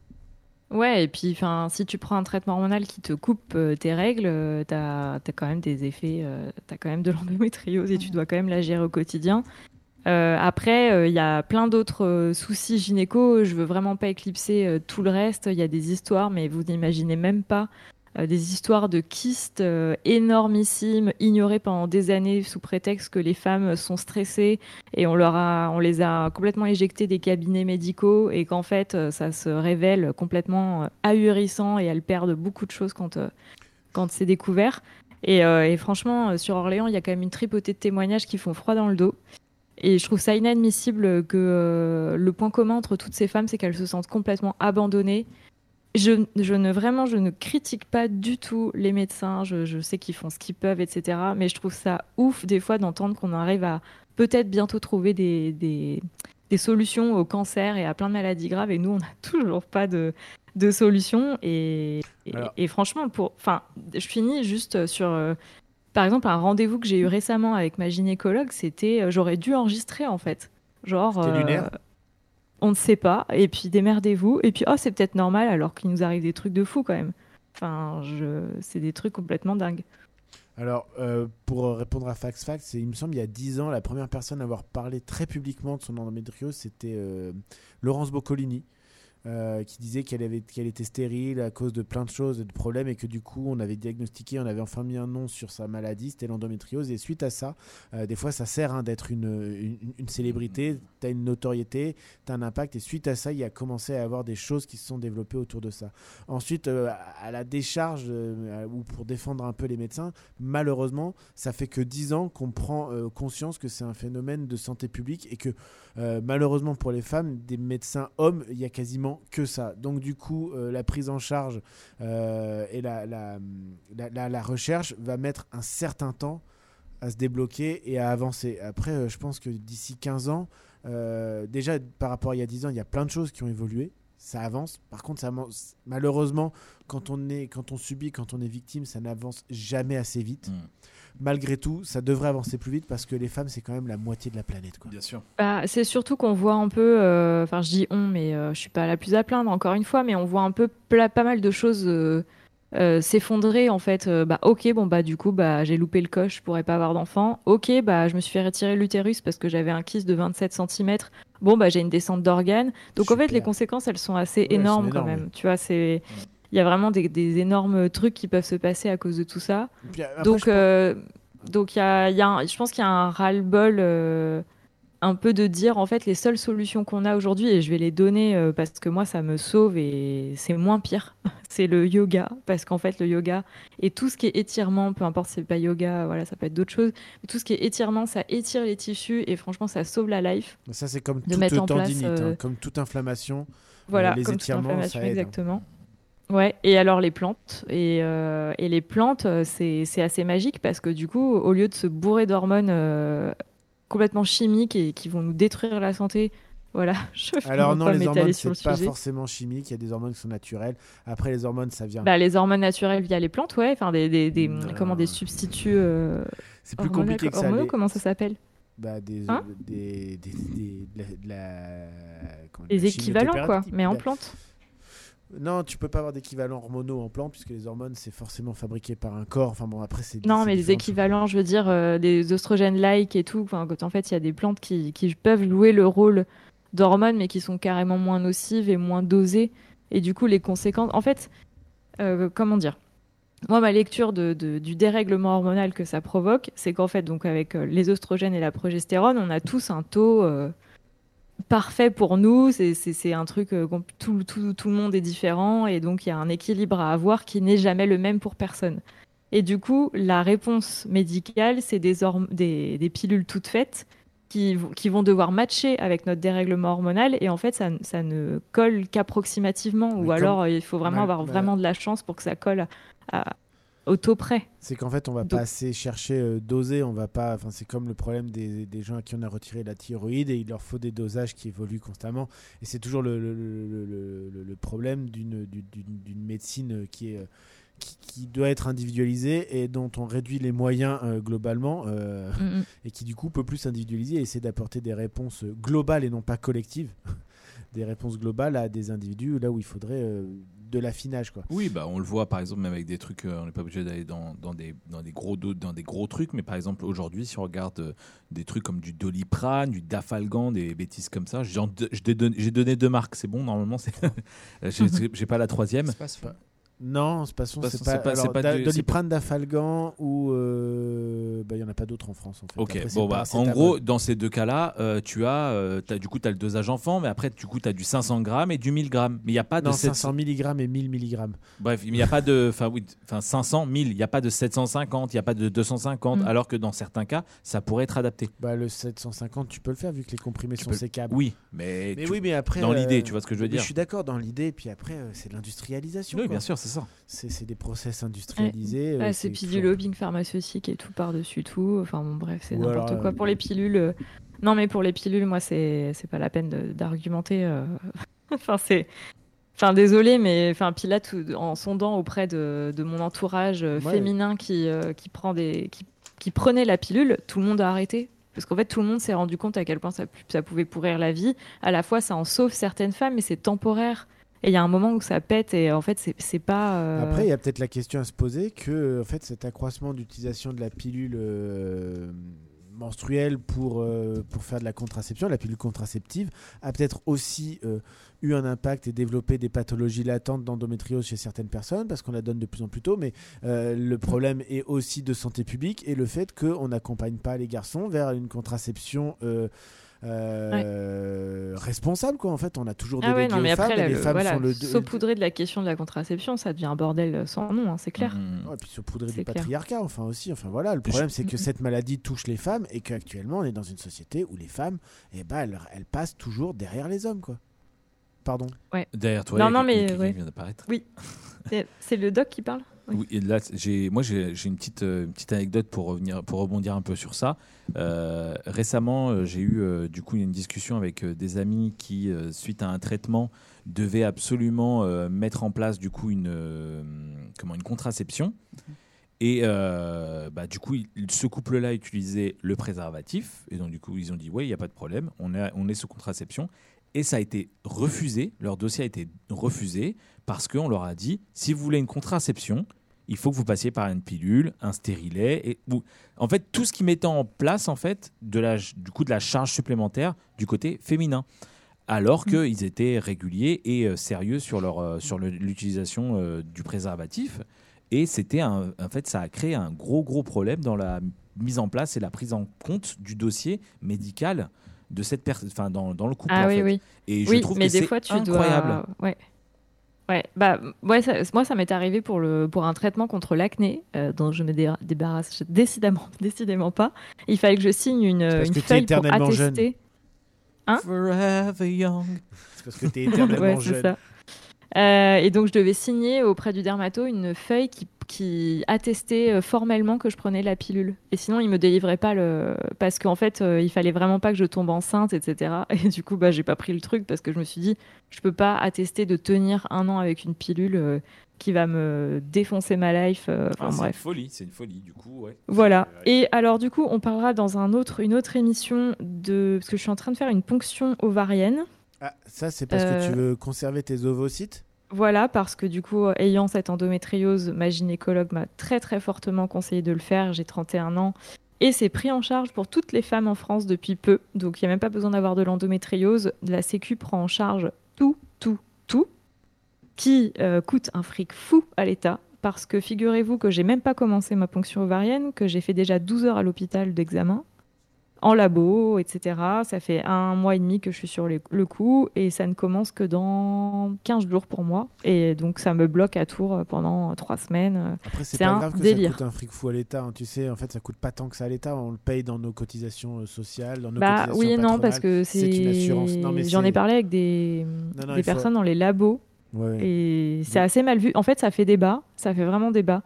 Ouais, et puis, enfin, si tu prends un traitement hormonal qui te coupe euh, tes règles, euh, t'as as quand même des effets, euh, t'as quand même de l'endométriose et tu dois quand même la gérer au quotidien. Euh, après, euh, il y a plein d'autres euh, soucis gynéco. Je veux vraiment pas éclipser euh, tout le reste. Il y a des histoires, mais vous n'imaginez même pas euh, des histoires de kystes énormissimes, ignorées pendant des années sous prétexte que les femmes sont stressées et on leur a, on les a complètement éjectées des cabinets médicaux et qu'en fait, ça se révèle complètement ahurissant et elles perdent beaucoup de choses quand, quand c'est découvert. Et, et franchement, sur Orléans, il y a quand même une tripotée de témoignages qui font froid dans le dos. Et je trouve ça inadmissible que euh, le point commun entre toutes ces femmes, c'est qu'elles se sentent complètement abandonnées. Je, je ne vraiment, je ne critique pas du tout les médecins. Je, je sais qu'ils font ce qu'ils peuvent, etc. Mais je trouve ça ouf des fois d'entendre qu'on arrive à peut-être bientôt trouver des, des, des solutions au cancer et à plein de maladies graves. Et nous, on n'a toujours pas de, de solution. Et, et franchement, pour, enfin, je finis juste sur. euh, par exemple, un rendez-vous que j'ai eu récemment avec ma gynécologue, c'était, euh, j'aurais dû enregistrer en fait. Genre, C'était lunaire? on ne sait pas, et puis démerdez-vous, et puis oh, c'est peut-être normal alors qu'il nous arrive des trucs de fou quand même. Enfin, je... c'est des trucs complètement dingues. Alors, euh, pour euh, répondre à Fax Fax, il me semble il y a 10 ans, la première personne à avoir parlé très publiquement de son endométriose, c'était euh, Laurence Boccolini. Euh, qui disait qu'elle avait qu'elle était stérile à cause de plein de choses, de problèmes, et que du coup on avait diagnostiqué, on avait enfin mis un nom sur sa maladie, c'était l'endométriose. Et suite à ça, euh, des fois ça sert hein, d'être une, une, une célébrité, tu as une notoriété, tu as un impact, et suite à ça, il y a commencé à avoir des choses qui se sont développées autour de ça. Ensuite, euh, à la décharge ou pour défendre un peu les médecins, malheureusement, ça fait que 10 ans qu'on prend conscience que c'est un phénomène de santé publique et que malheureusement pour les femmes, des médecins hommes, il y a quasiment que ça. Donc du coup, euh, la prise en charge euh, et la, recherche va mettre un certain temps à se débloquer et à avancer. Après, euh, je pense que d'ici 15 ans, déjà par rapport à il y a 10 ans, il y a plein de choses qui ont évolué. Ça avance. Par contre, malheureusement, quand on, est, quand on subit, quand on est victime, ça n'avance jamais assez vite. Mm. Malgré tout, ça devrait avancer plus vite parce que les femmes, c'est quand même la moitié de la planète. Quoi. Bien sûr. Bah, c'est surtout qu'on voit un peu, euh, enfin je dis on, mais euh, je suis pas la plus à plaindre encore une fois, mais on voit un peu pla- pas mal de choses euh, euh, s'effondrer en fait. Euh, bah ok, bon bah du coup bah j'ai loupé le coche, je pourrais pas avoir d'enfant. Ok, bah je me suis fait retirer l'utérus parce que j'avais un kyste de 27 cm. Bon bah j'ai une descente d'organes. Donc en fait les conséquences elles sont assez Ouais, elles sont énormes quand même. Tu vois, c'est il y a vraiment des, des énormes trucs qui peuvent se passer à cause de tout ça. Puis, après, Donc, je pense- euh, donc il y a, il y a un- je pense qu'il y a un ras-le-bol euh, un peu de dire en fait les seules solutions qu'on a aujourd'hui et je vais les donner euh, parce que moi ça me sauve et c'est moins pire. c'est le yoga parce qu'en fait le yoga et tout ce qui est étirement, peu importe si c'est pas yoga, voilà ça peut être d'autres choses, mais tout ce qui est étirement ça étire les tissus et franchement ça sauve la life. ça, c'est comme toute mettre en place, tendinite, hein, euh, comme toute inflammation. Voilà, Euh, les comme toute étirements, inflammation, ça aide, hein. Ouais, et alors les plantes. Et, euh, et les plantes, euh, c'est c'est assez magique parce que du coup, au lieu de se bourrer d'hormones euh, complètement chimiques et qui vont nous détruire la santé, voilà, je Alors non, pas les hormones, sur le c'est pas sujet. forcément chimique. Il y a des hormones qui sont naturelles. Après, les hormones, ça vient. Bah, les hormones naturelles via les plantes, ouais, enfin des, des, des- comment, des substituts. c'est plus compliqué que ça. hormonaux, Les- comment ça s'appelle? Bah, des, Hein? des, des, des- de la- de la- comment- Les de la équivalents, quoi, mais en La- plantes. Non, tu peux pas avoir d'équivalent hormonaux en plantes puisque les hormones, c'est forcément fabriqué par un corps. Enfin bon, après, c'est. Non, mais différent. équivalents, je veux dire, euh, des oestrogènes-like et tout. Enfin, quand en fait, il y a des plantes qui, qui peuvent jouer le rôle d'hormones, mais qui sont carrément moins nocives et moins dosées. Et du coup, les conséquences. En fait, euh, comment dire? Moi, ma lecture de, de- du dérèglement hormonal que ça provoque, c'est qu'en fait, donc avec euh, les oestrogènes et la progestérone, on a tous un taux. euh, parfait pour nous, c'est- un truc, euh, tout, tout, tout le monde est différent et donc il y a un équilibre à avoir qui n'est jamais le même pour personne. Et du coup, la réponse médicale, c'est des, des, des pilules toutes faites qui, vont- qui vont devoir matcher avec notre dérèglement hormonal. Et en fait, ça, ça ne colle qu'approximativement. Ou alors, euh, il faut vraiment avoir bah- vraiment de la chance pour que ça colle à- à- C'est qu'en fait, on va Donc- pas assez chercher euh, doser. On va pas. Enfin, c'est comme le problème des, des gens à qui on a retiré la thyroïde et il leur faut des dosages qui évoluent constamment. Et c'est toujours le, le- problème d'une médecine qui est euh, qui, qui doit être individualisée et dont on réduit les moyens euh, globalement euh, Mm, et qui du coup peut plus s'individualiser et essayer d'apporter des réponses globales et non pas collectives. des réponses globales à des individus là où il faudrait euh, de l'affinage quoi. Oui, bah, on le voit par exemple même avec des trucs, euh, on n'est pas obligé d'aller dans, dans, des, dans, des gros, dans des gros trucs, mais par exemple aujourd'hui, si on regarde euh, des trucs comme du doliprane, du dafalgan, des bêtises comme ça, j'ai donné, deux marques, c'est bon, normalement, c'est j'ai pas la troisième. C'est pas sûr. Non, c'est pas son, c'est pas, pas- da- Doliprane, Dafalgan ou euh, bah il y en a pas d'autres en France en fait. Ok, Après, bon bah en gros dans ces deux cas-là, euh, tu as, euh, du coup tu as le dosage enfant, mais après du coup tu as du 500 grammes et du 1000 grammes, mais il y a pas de non, 700 500 mg et 1000 mg. Bref, il n'y a pas de, enfin oui, enfin 500, 1000, il n'y a pas de 750, il n'y a pas de 250, Mm. alors que dans certains cas, ça pourrait être adapté. Bah le 750, tu peux le faire vu que les comprimés Tu sont peux sécables. Oui, mais, Mais tu- oui, mais après dans euh, l'idée, tu vois ce que je veux dire. Je suis d'accord dans l'idée, puis après c'est de l'industrialisation. Oui, bien sûr, c'est ça. C'est des process industrialisés. euh, Ah, c'est puis du lobbying pharmaceutique et tout par-dessus tout. Enfin bon, bref, c'est n'importe quoi. euh, Pour les pilules, euh, non, mais pour les pilules, moi, c'est c'est pas la peine d'argumenter. euh. enfin, c'est. Enfin, désolé, mais enfin, puis là, tout- en sondant auprès de, de mon entourage euh, Ouais. féminin qui, euh, qui, prend des, qui, qui prenait la pilule, tout le monde a arrêté. Parce qu'en fait, tout le monde s'est rendu compte à quel point ça, ça pouvait pourrir la vie. À la fois, ça en sauve certaines femmes, mais c'est temporaire. Et il y a un moment où ça pète, et en fait, c'est pas. euh, Après, il y a peut-être la question à se poser que en fait, cet accroissement d'utilisation de la pilule euh, menstruelle pour, euh, pour faire de la contraception, la pilule contraceptive, a peut-être aussi eu un impact et développé des pathologies latentes d'endométriose chez certaines personnes, parce qu'on la donne de plus en plus tôt, mais le problème est aussi de santé publique et le fait qu'on n'accompagne pas les garçons vers une contraception. Euh, responsable quoi en fait on a toujours Ah ouais, délégué non, mais aux femmes après, et là, les le- femmes voilà, sont le saupoudrer de la question de la contraception, ça devient un bordel sans nom, hein, c'est clair. Mm. Ouais, puis saupoudrer du clair. patriarcat, enfin aussi. Enfin voilà, le problème c'est que Mhm. cette maladie touche les femmes et qu'actuellement on est dans une société où les femmes, eh ben, elles, elles passent toujours derrière les hommes, quoi. Pardon. Ouais. Derrière toi, Non, non, mais qui ouais. vient d'apparaître. Oui. C'est c'est le doc qui parle? Oui. Et là, j'ai, moi, j'ai, j'ai une petite, euh, une petite anecdote pour revenir, pour rebondir un peu sur ça. Euh, récemment, euh, j'ai eu euh, du coup une discussion avec des amis qui, euh, suite à un traitement, devaient absolument mettre en place du coup une, comment, une contraception. Et euh, bah, du coup, il- ce couple-là utilisait le préservatif. Et donc, du coup, ils ont dit Ouais, il n'y a pas de problème, on est, on est sous contraception. Et ça a été refusé, leur dossier a été refusé parce qu'on leur a dit si vous voulez une contraception, il faut que vous passiez par une pilule, un stérilet. Et. En fait, tout ce qui mettait en place, en fait, de la, du coup, de la charge supplémentaire du côté féminin. Alors qu'ils étaient réguliers et euh, sérieux sur, leur, euh, sur l'utilisation euh, du préservatif. Et c'était en fait, ça a créé un gros, gros problème dans la mise en place et la prise en compte du dossier médical de cette personne, enfin, dans, dans le couple. Ah en oui, fait. oui. Et je oui, trouve mais que des c'est fois, tu incroyable. dois. Ouais. Ouais, bah, ouais, ça- moi, ça m'est arrivé pour, le, pour un traitement contre l'acné, euh, dont je me dé- débarrasse décidément, décidément pas. Il fallait que je signe une, une feuille pour attester. Hein Forever young. C'est parce que t'es éternellement Ouais, c'est jeune. ça. Euh, et donc, je devais signer auprès du dermato une feuille qui, qui attestait euh, formellement que je prenais la pilule. Et sinon, il me délivrait pas le. Parce qu'en fait, euh, il fallait vraiment pas que je tombe enceinte, etc. Et du coup, bah, j'ai pas pris le truc parce que je me suis dit, je peux pas attester de tenir un an avec une pilule euh, qui va me défoncer ma life. euh, Enfin, Ah, c'est une bref. folie, c'est une folie, du coup, ouais. Voilà. Et alors, du coup, on parlera dans un autre, une autre émission de. Parce que je suis en train de faire une ponction ovarienne. Ah, ça, c'est parce que tu veux conserver tes ovocytes? Voilà, parce que du coup, ayant cette endométriose, ma gynécologue m'a très très fortement conseillé de le faire. J'ai 31 ans et c'est pris en charge pour toutes les femmes en France depuis peu. Donc il n'y a même pas besoin d'avoir de l'endométriose. La Sécu prend en charge tout, tout, tout, qui euh, coûte un fric fou à l'État. Parce que figurez-vous que j'ai même pas commencé ma ponction ovarienne, que j'ai fait déjà 12 heures à l'hôpital d'examen en labo, etc. Ça fait un mois et demi que je suis sur les- le coup et ça ne commence que dans 15 jours pour moi. Et donc ça me bloque à Tours pendant trois semaines. Après, c'est pas un grave que délire. ça coûte un fric fou à l'État. hein. Tu sais, en fait, ça coûte pas tant que ça à l'État. On le paye dans nos cotisations euh, sociales, dans nos Bah cotisations oui non, parce que c'est. J'en ai parlé avec des, Non, non, des il faut- personnes dans les labos Ouais. et c'est assez mal vu. En fait, ça fait débat. Ça fait vraiment débat.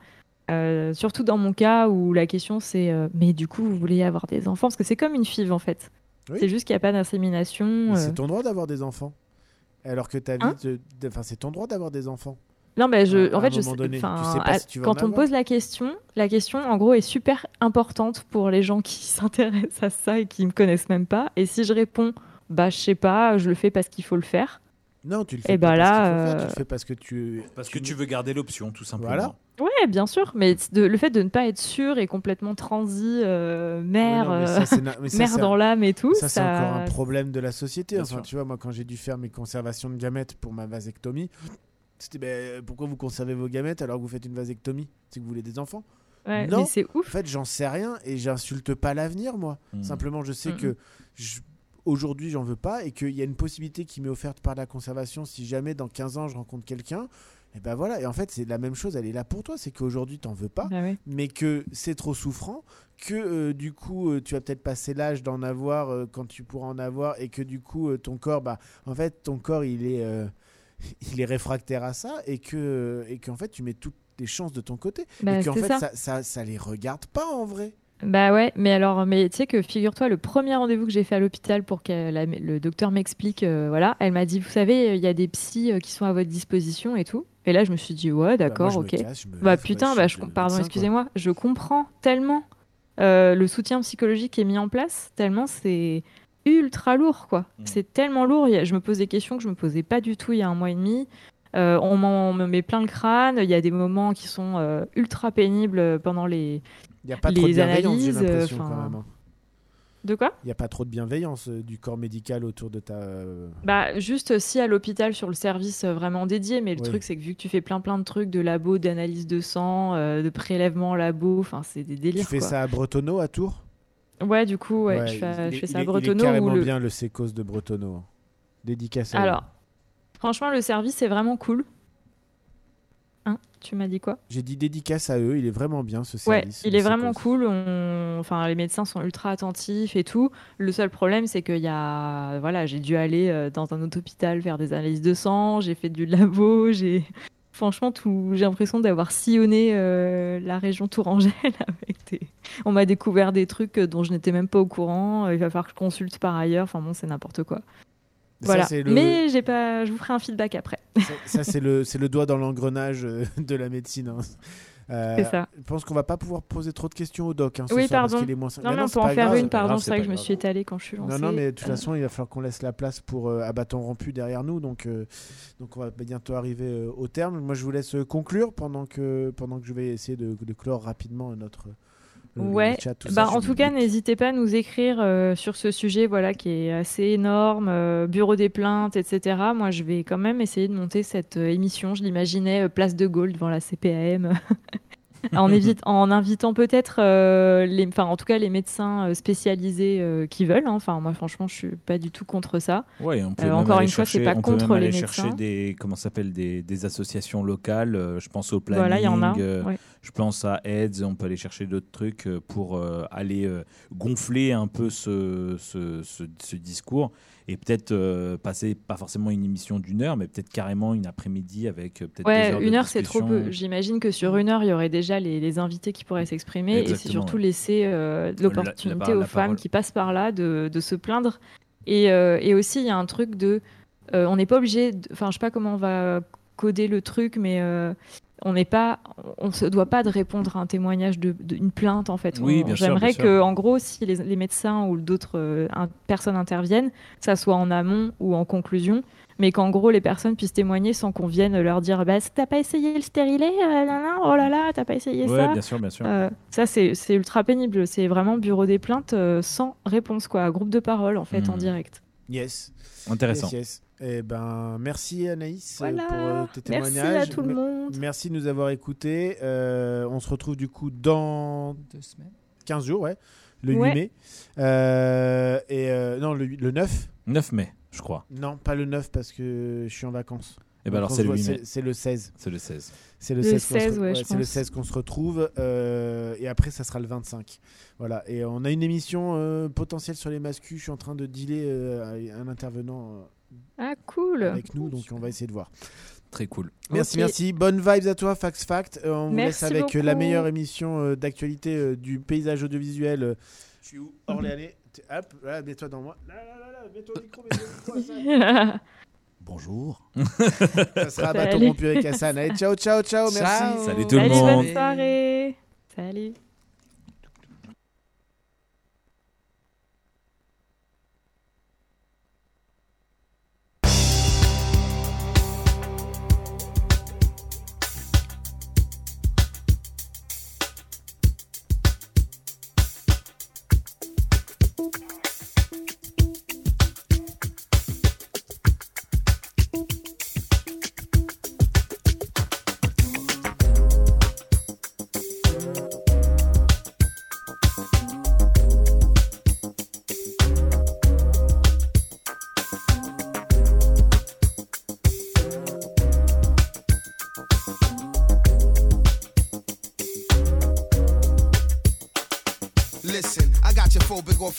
Euh, surtout dans mon cas où la question c'est euh, mais du coup vous voulez avoir des enfants? Parce que c'est comme une FIV en fait. Oui. C'est juste qu'il n'y a pas d'insémination. Mais euh. C'est ton droit d'avoir des enfants. Alors que ta vie, Hein? te- enfin, c'est ton droit d'avoir des enfants. Non, mais je, en fait, je sais, donné. Tu sais pas à- si tu vas quand on me pose la question, la question, en gros, est super importante pour les gens qui s'intéressent à ça et qui me connaissent même pas. Et si je réponds, bah, je sais pas, je le fais parce qu'il faut le faire. Non, tu le fais Et pas bah parce là, le faire, tu euh, le fais parce que tu. Parce que tu veux garder l'option, tout simplement. Voilà. Ouais, bien sûr, mais de- le fait de ne pas être sûr et complètement transi, euh, mère, Ouais, non, euh, ça, c'est na- mais ça, mère c'est dans l'âme et tout, Ça, c'est encore un problème de la société. Bien Enfin, sûr. tu vois, moi, quand j'ai dû faire mes conservations de gamètes pour ma vasectomie, c'était ben, pourquoi vous conservez vos gamètes alors que vous faites une vasectomie? C'est que vous voulez des enfants? Ouais, Non. c'est En ouf. fait, j'en sais rien et j'insulte pas l'avenir, moi. Mm. Simplement, je sais Mm. que je- aujourd'hui, j'en veux pas et qu'il y a une possibilité qui m'est offerte par la conservation si jamais dans 15 ans je rencontre quelqu'un. Et ben voilà, et en fait, c'est la même chose, elle est là pour toi, c'est qu'aujourd'hui, t'en veux pas Bah mais que c'est trop souffrant, que euh, du coup euh, tu vas peut-être passer l'âge d'en avoir euh, quand tu pourras en avoir, et que du coup ton corps, bah en fait ton corps il est, il est réfractaire à ça, et que et qu'en fait tu mets toutes les chances de ton côté, Bah, et qu'en fait ça. ça. Ça, ça les regarde pas en vrai. Bah ouais, mais alors, mais tu sais que figure-toi, le premier rendez-vous que j'ai fait à l'hôpital pour que la- le docteur m'explique, euh, voilà, elle m'a dit, vous savez, il y a des psys euh, qui sont à votre disposition et tout. Et là, je me suis dit, ouais, d'accord, Bah, moi, ok. casse, Bah putain, bah, je, pardon, excusez-moi, je comprends tellement euh, le soutien psychologique qui est mis en place, tellement c'est ultra lourd, quoi. Mm. C'est tellement lourd. je me pose des questions que je me posais pas du tout il y a un mois et demi. Euh, on m'en me met plein le crâne. Il y a des moments qui sont euh, ultra pénibles pendant les. Y a pas trop de les bienveillance, j'ai analyses, euh, quand même. hein. De quoi? Il n'y a pas trop de bienveillance euh, du corps médical autour de ta. euh, Bah, juste si à l'hôpital sur le service euh, vraiment dédié, mais le truc c'est que vu que tu fais plein plein de trucs de labo, d'analyse de sang, euh, de prélèvement labo, enfin c'est des Tu délires fais quoi. ça à Bretonneau, à Tours? Ouais, du coup, ouais, Ouais, je fais, il je est- fais il ça à est- Il est Bretonneau. carrément le- bien le sécos de Bretonneau. Dédicace à. Alors, franchement, le service est vraiment cool. Hein Tu m'as dit quoi? J'ai dit dédicace à eux, il est vraiment bien ce Ouais, service. il le est vraiment cool. On... Enfin, les médecins sont ultra attentifs et tout. Le seul problème, c'est qu'il y a, voilà, j'ai dû aller euh, dans un autre hôpital faire des analyses de sang. J'ai fait du labo. J'ai, franchement, tout. J'ai l'impression d'avoir sillonné euh, la région Tourangelle avec des. On m'a découvert des trucs dont je n'étais même pas au courant. Il va falloir que je consulte par ailleurs. Enfin bon, c'est n'importe quoi. Voilà. le- Mais j'ai pas. Je vous ferai un feedback après. Ça, ça, c'est le, doigt dans l'engrenage euh, de la médecine. hein. Euh, ça. Je pense qu'on va pas pouvoir poser trop de questions au doc. hein, ce Oui, soir, parce pardon. est moins... Non, mais on c'est peut en faire grave. une, pardon. C'est vrai que je me suis étalée quand je suis lancée. Non, non, mais de toute Euh, façon, il va falloir qu'on laisse la place pour euh, à bâton rompu derrière nous. Donc, donc on va bientôt arriver au terme. Moi, je vous laisse conclure pendant que, pendant que je vais essayer de, de clore rapidement notre Ouais, chat. Tout bah, ça. en tout cas, n'hésitez pas à nous écrire euh, sur ce sujet voilà, qui est assez énorme, euh, bureau des plaintes, etc. Moi, je vais quand même essayer de monter cette euh, émission. Je l'imaginais place de Gaulle devant la CPAM. en, évite- en invitant peut-être, euh, les, enfin, en tout cas, les médecins euh, spécialisés euh, qui veulent. hein. Enfin, moi, franchement, je suis pas du tout contre ça. Ouais, on peut Euh, même encore aller une fois, c'est chercher- pas on peut même contre les aller chercher des comment s'appelle des, des associations locales. je pense au planning. Voilà, il y en a. ouais. Je pense à AIDS. On peut aller chercher d'autres trucs pour aller gonfler un peu ce, ce, ce- ce discours et peut-être euh, passer pas forcément une émission d'une heure, mais peut-être carrément une après-midi avec euh, peut-être Ouais, une heure, c'est trop peu. J'imagine que sur une heure, il y aurait déjà les, les invités qui pourraient s'exprimer et c'est surtout ouais. laisser euh, l'opportunité la- la aux femmes parole. qui passent par là de, de se plaindre. Et, euh, et aussi, il y a un truc de. on n'est pas obligé. Enfin, je sais pas comment on va coder le truc, mais. On n'est pas, on se doit pas de répondre à un témoignage de- d'une plainte en fait. Oui, On- bien sûr, J'aimerais bien sûr. que, en gros, si les, les médecins ou d'autres euh, personnes interviennent, ça soit en amont ou en conclusion, mais qu'en gros les personnes puissent témoigner sans qu'on vienne leur dire bah t'as pas essayé le stérilet euh, oh là là t'as pas essayé Ouais, ça bien sûr, bien sûr. Euh, ça c'est c'est ultra pénible c'est vraiment bureau des plaintes euh, sans réponse quoi groupe de parole en fait en Hmm. direct Yes. Intéressant. Yes, yes. Eh ben, merci Anaïs euh, Voilà. pour euh, tes merci témoignages. à tout le monde Merci de nous avoir écoutés. Euh, on se retrouve du coup dans Deux semaines. 15 jours, ouais. Le Ouais. 8 mai. Euh, et euh, non, le, le 9. 9 mai, je crois. Non, pas le 9 parce que je suis en vacances. Et ben alors c'est le voit- 8 mai. c'est- le 16. C'est le 16. C'est le Le 16, qu'on se 16, re- ouais, je c'est le pense. 16 qu'on se retrouve. euh, et après, ça sera le 25. Voilà. Et on a une émission euh, potentielle sur les mascus. Je suis en train de dealer euh, un intervenant euh, ah cool avec nous, donc on va essayer de voir. Très cool. Merci, merci. Bonne vibes à toi, Fax Fact. Euh, on vous Merci laisse avec la meilleure émission euh, d'actualité euh, du paysage audiovisuel. euh. Je suis où? Orléanais. Hop, mets-toi dans moi. Là, là, là, là, mets-toi au micro, mets-toi au micro. Bonjour. Ça sera à bâton Salut. rompu avec Hassan. Allez, ciao, ciao, ciao. Merci. Salut tout le Salut, monde. bonne soirée salut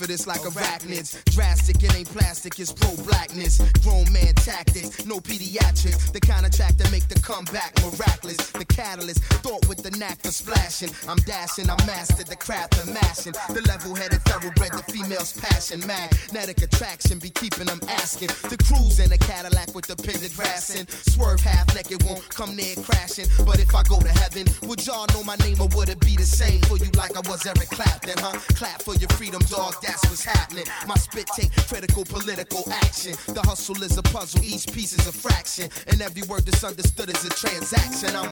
phobic off of this like arachnids. Drastic, it ain't plastic, it's pro blackness. Grown man tactics, no pediatrics. The kind of track that make the comeback miraculous. The catalyst, thought with the knack for splashing. I'm dashing, I mastered the craft of mashing. The level headed thoroughbred, the female's passion. Magnetic attraction be keeping them asking. The cruise in a Cadillac with the pendant grassing. Swerve half naked, won't come near crashing. But if I go to heaven, would y'all know my name or would it be the same for you like I was Eric Clapton, huh? Clap for your freedom, dog, that's what's happening. My spit take critical political action. The hustle is a puzzle, each piece is a fraction. And every word that's understood is a transaction. I'm